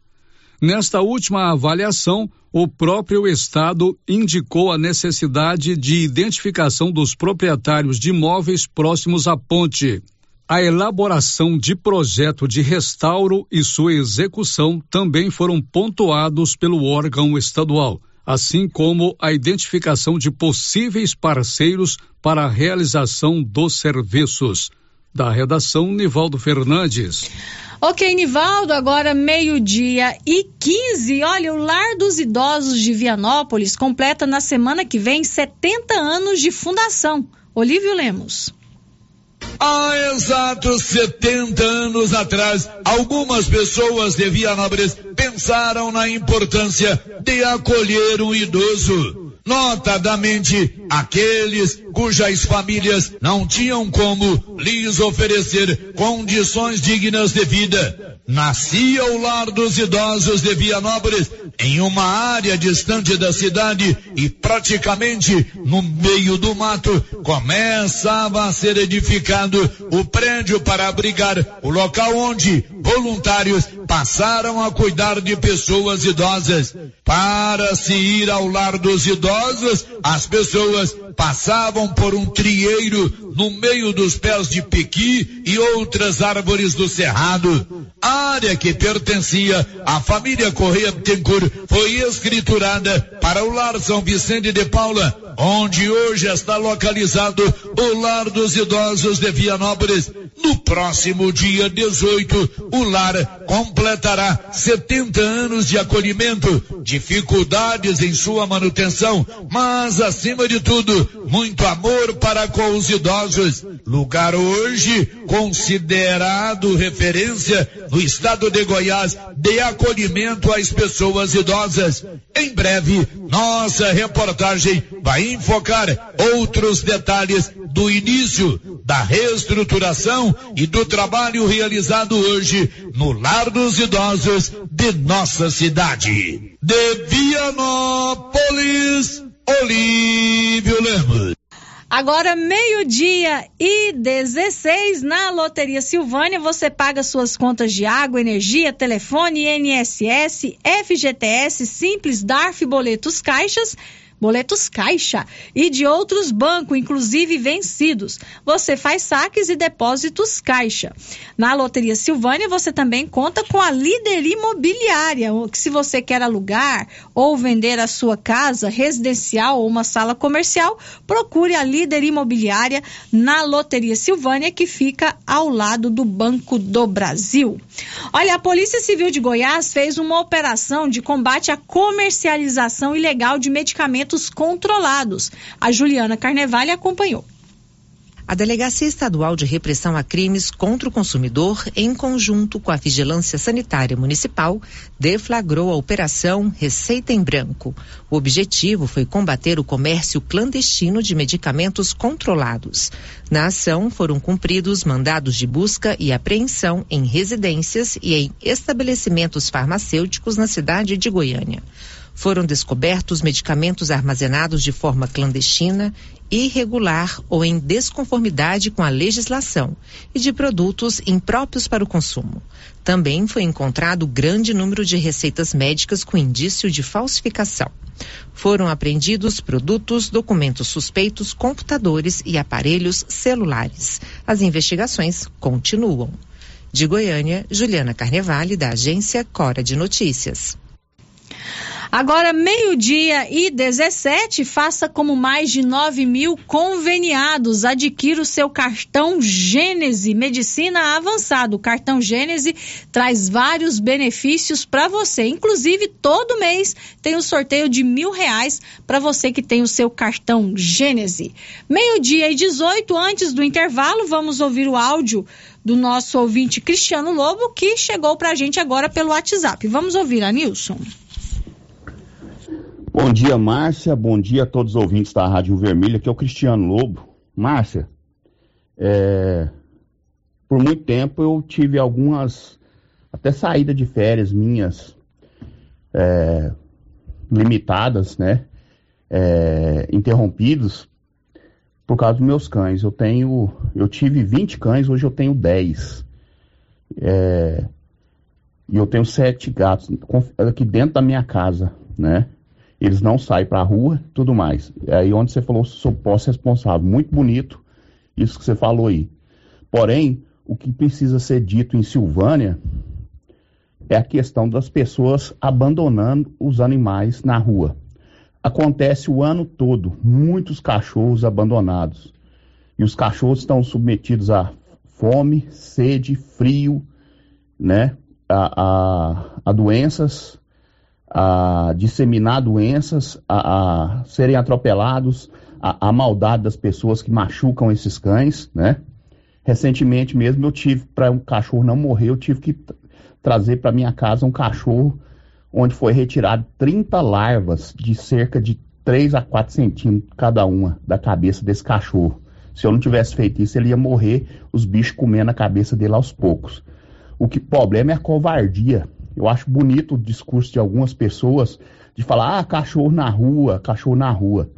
Nesta última avaliação, o próprio Estado indicou a necessidade de identificação dos proprietários de imóveis próximos à ponte. A elaboração de projeto de restauro e sua execução também foram pontuados pelo órgão estadual, assim como a identificação de possíveis parceiros para a realização dos serviços. Da redação, Nivaldo Fernandes. Ok, Nivaldo, agora meio-dia e 15. Olha, o Lar dos Idosos de Vianópolis completa na semana que vem 70 anos de fundação. Olívio Lemos. Há exatos 70 anos atrás, algumas pessoas de Vianópolis pensaram na importância de acolher um idoso. Notadamente, aqueles cujas famílias não tinham como lhes oferecer condições dignas de vida. Nascia o lar dos idosos de Vianópolis em uma área distante da cidade e praticamente no meio do mato começava a ser edificado o prédio para abrigar o local onde voluntários passaram a cuidar de pessoas idosas. Para se ir ao lar dos idosos, as pessoas passavam por um trieiro no meio dos pés de pequi e outras árvores do cerrado. A área que pertencia à família Correia Bittencourt foi escriturada para o lar São Vicente de Paula, onde hoje está localizado o lar dos idosos de Vianópolis. No próximo dia 18, o lar completará 70 anos de acolhimento, dificuldades em sua manutenção, mas acima de tudo, muito amor para com os idosos. Lugar hoje considerado referência no estado de Goiás de acolhimento às pessoas idosas. Em breve, nossa reportagem vai enfocar outros detalhes do início da reestruturação e do trabalho realizado hoje no Lar dos Idosos de nossa cidade. De Vianópolis, Olívio Lemos. Agora, meio-dia e 16, na Loteria Silvânia, você paga suas contas de água, energia, telefone, INSS, FGTS, Simples, DARF, boletos, caixas boletos caixa e de outros bancos, inclusive vencidos. Você faz saques e depósitos caixa. Na Loteria Silvânia, você também conta com a líder imobiliária, se você quer alugar ou vender a sua casa residencial ou uma sala comercial, procure a líder imobiliária na Loteria Silvânia, que fica ao lado do Banco do Brasil. Olha, a Polícia Civil de Goiás fez uma operação de combate à comercialização ilegal de medicamentos controlados. A Juliana Carnevale acompanhou. A Delegacia Estadual de Repressão a Crimes contra o Consumidor, em conjunto com a Vigilância Sanitária Municipal, deflagrou a Operação Receita em Branco. O objetivo foi combater o comércio clandestino de medicamentos controlados. Na ação, foram cumpridos mandados de busca e apreensão em residências e em estabelecimentos farmacêuticos na cidade de Goiânia foram descobertos medicamentos armazenados de forma clandestina irregular ou em desconformidade com a legislação e de produtos impróprios para o consumo. Também foi encontrado grande número de receitas médicas com indício de falsificação. Foram apreendidos produtos, documentos suspeitos, computadores e aparelhos celulares. As investigações continuam. De Goiânia, Juliana Carnevale, da agência Cora de Notícias. Agora, meio-dia e 17, faça como mais de 9 mil conveniados. Adquira o seu cartão Gênese Medicina Avançado. O cartão Gênese traz vários benefícios para você. Inclusive, todo mês tem o um sorteio de mil reais para você que tem o seu cartão Gênese. Meio-dia e 18, antes do intervalo, vamos ouvir o áudio do nosso ouvinte Cristiano Lobo, que chegou para a gente agora pelo WhatsApp. Vamos ouvir, Anilson. Bom dia, Márcia. Bom dia a todos os ouvintes da Rádio Vermelha, que é o Cristiano Lobo. Márcia, é... por muito tempo eu tive algumas, até saída de férias minhas é... limitadas, né? É... Interrompidos por causa dos meus cães. Eu tenho, eu tive 20 cães, hoje eu tenho 10. É... E eu tenho sete gatos aqui dentro da minha casa, né? Eles não saem para a rua, tudo mais. É aí onde você falou, sou posse responsável. Muito bonito isso que você falou aí. Porém, o que precisa ser dito em Silvânia é a questão das pessoas abandonando os animais na rua. Acontece o ano todo, muitos cachorros abandonados. E os cachorros estão submetidos a fome, sede, frio, né? A, a, a doenças a disseminar doenças, a, a serem atropelados, a, a, maldade das pessoas que machucam esses cães, né? Recentemente mesmo eu tive, para um cachorro não morrer, eu tive que trazer para minha casa um cachorro onde foi retirado 30 larvas de cerca de 3 a 4 centímetros cada uma da cabeça desse cachorro. Se eu não tivesse feito isso, ele ia morrer, os bichos comendo a cabeça dele aos poucos. O que problema é a covardia eu acho bonito o discurso de algumas pessoas de falar, ah, cachorro na rua, cachorro na rua.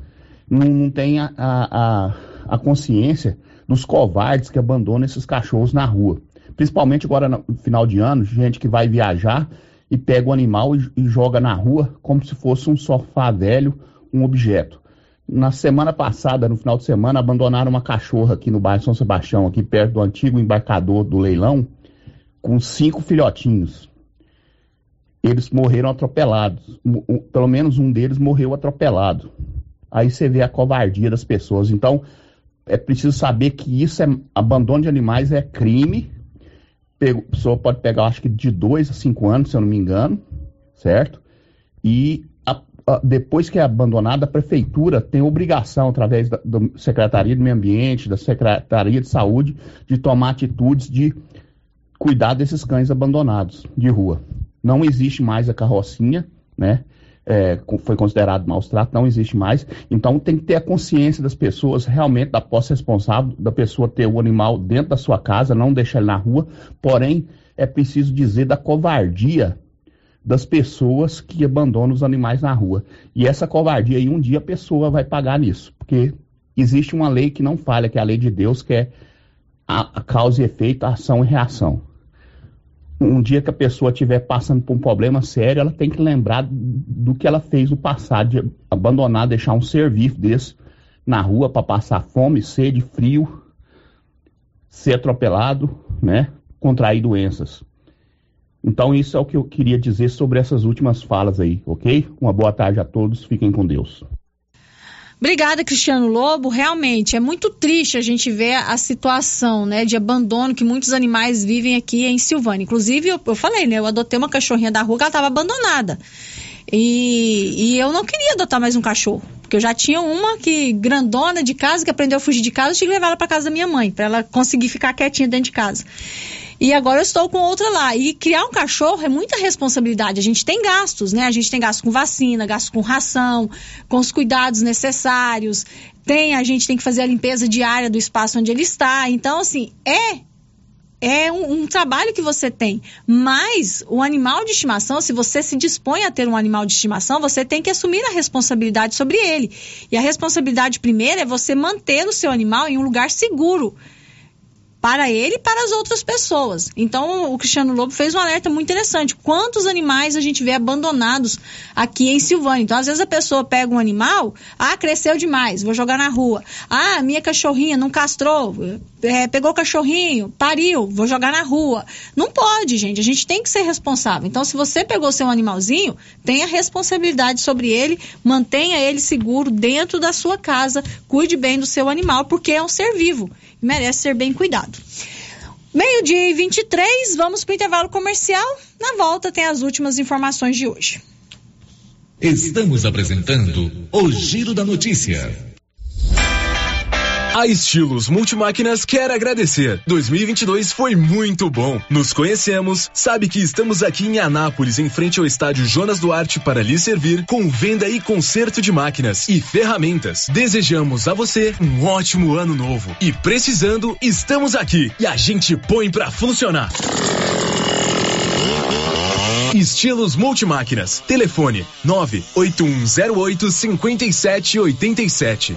Não, não tem a, a, a, consciência dos covardes que abandonam esses cachorros na rua. Principalmente agora no final de ano, gente que vai viajar e pega o animal e, e joga na rua como se fosse um sofá velho, um objeto. Na semana passada, no final de semana, abandonaram uma cachorra aqui no bairro São Sebastião, aqui perto do antigo embarcador do leilão, com cinco filhotinhos eles morreram atropelados. Pelo menos um deles morreu atropelado. Aí você vê a covardia das pessoas. Então, é preciso saber que isso é abandono de animais é crime. a pessoa pode pegar, acho que de dois a cinco anos, se eu não me engano, certo? E a, a, depois que é abandonada, a prefeitura tem obrigação, através da Secretaria do Meio Ambiente, da Secretaria de Saúde, de tomar atitudes de cuidar desses cães abandonados de rua não existe mais a carrocinha, né? É, foi considerado maus trato, não existe mais. Então tem que ter a consciência das pessoas, realmente, da posse responsável, da pessoa ter o animal dentro da sua casa, não deixar ele na rua. Porém, é preciso dizer da covardia das pessoas que abandonam os animais na rua. E essa covardia aí, um dia a pessoa vai pagar nisso. Porque existe uma lei que não falha, que é a lei de Deus, que é a, causa e efeito, a ação e reação um dia que a pessoa estiver passando por um problema sério, ela tem que lembrar do que ela fez no passado, de abandonar, deixar um ser vivo desse na rua para passar fome, sede, frio, ser atropelado, né? Contrair doenças. Então, isso é o que eu queria dizer sobre essas últimas falas aí, ok? Uma boa tarde a todos, fiquem com Deus. Obrigada, Cristiano Lobo. Realmente é muito triste a gente ver a situação, né, de abandono que muitos animais vivem aqui em Silvânia. Inclusive, eu, eu falei, né, eu adotei uma cachorrinha da rua que ela estava abandonada. E, e eu não queria adotar mais um cachorro, porque eu já tinha uma que grandona de casa que aprendeu a fugir de casa, eu tinha que levar ela para casa da minha mãe, para ela conseguir ficar quietinha dentro de casa. E agora eu estou com outra lá. E criar um cachorro é muita responsabilidade. A gente tem gastos, né? A gente tem gasto com vacina, gasto com ração, com os cuidados necessários. Tem, a gente tem que fazer a limpeza diária do espaço onde ele está. Então, assim, é é um, um, trabalho que você tem. Mas o animal de estimação, se você se dispõe a ter um animal de estimação, você tem que assumir a responsabilidade sobre ele. E a responsabilidade primeira é você manter o seu animal em um lugar seguro para ele e para as outras pessoas. Então, o Cristiano Lobo fez um alerta muito interessante. Quantos animais a gente vê abandonados aqui em Silvânia? Então, às vezes a pessoa pega um animal, ah, cresceu demais, vou jogar na rua. Ah, minha cachorrinha não castrou, é, pegou o cachorrinho, pariu, vou jogar na rua. Não pode, gente. A gente tem que ser responsável. Então, se você pegou seu animalzinho, tenha responsabilidade sobre ele, mantenha ele seguro dentro da sua casa, cuide bem do seu animal, porque é um ser vivo merece ser bem cuidado. Meio-dia e 23, vamos para o intervalo comercial. Na volta tem as últimas informações de hoje. Estamos apresentando o Giro da Notícia. A Estilos Multimáquinas quer agradecer. 2022 foi muito bom. Nos conhecemos, sabe que estamos aqui em Anápolis, em frente ao estádio Jonas Duarte, para lhe servir com venda e conserto de máquinas e ferramentas. Desejamos a você um ótimo ano novo. E precisando, estamos aqui e a gente põe para funcionar. Estilos Multimáquinas. Telefone 98108 5787.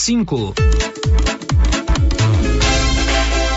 cinco.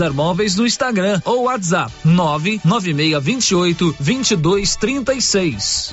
César Móveis no Instagram ou WhatsApp 99628 2236.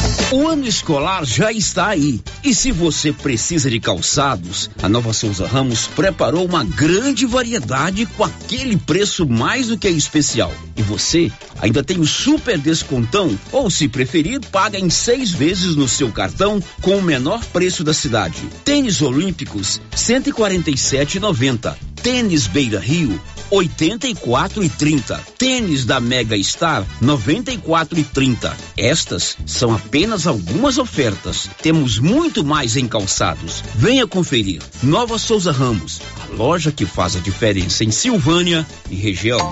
O ano escolar já está aí. E se você precisa de calçados, a Nova Souza Ramos preparou uma grande variedade com aquele preço mais do que especial. E você ainda tem o super descontão, ou se preferir, paga em seis vezes no seu cartão com o menor preço da cidade. Tênis Olímpicos, 147,90. Tênis Beira Rio, 84 e 30. Tênis da Mega Star, 94 e 30. Estas são apenas algumas ofertas. Temos muito mais em calçados. Venha conferir. Nova Souza Ramos, a loja que faz a diferença em Silvânia e região.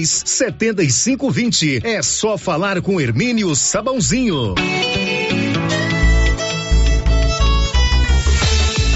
três setenta e cinco vinte. É só falar com Hermínio Sabãozinho.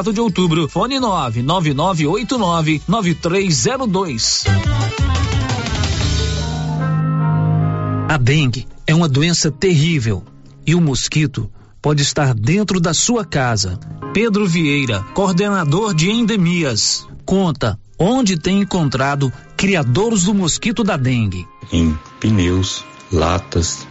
4 de outubro. Fone 99989 9302. A dengue é uma doença terrível e o mosquito pode estar dentro da sua casa. Pedro Vieira, coordenador de endemias, conta onde tem encontrado criadores do mosquito da dengue. Em pneus, latas,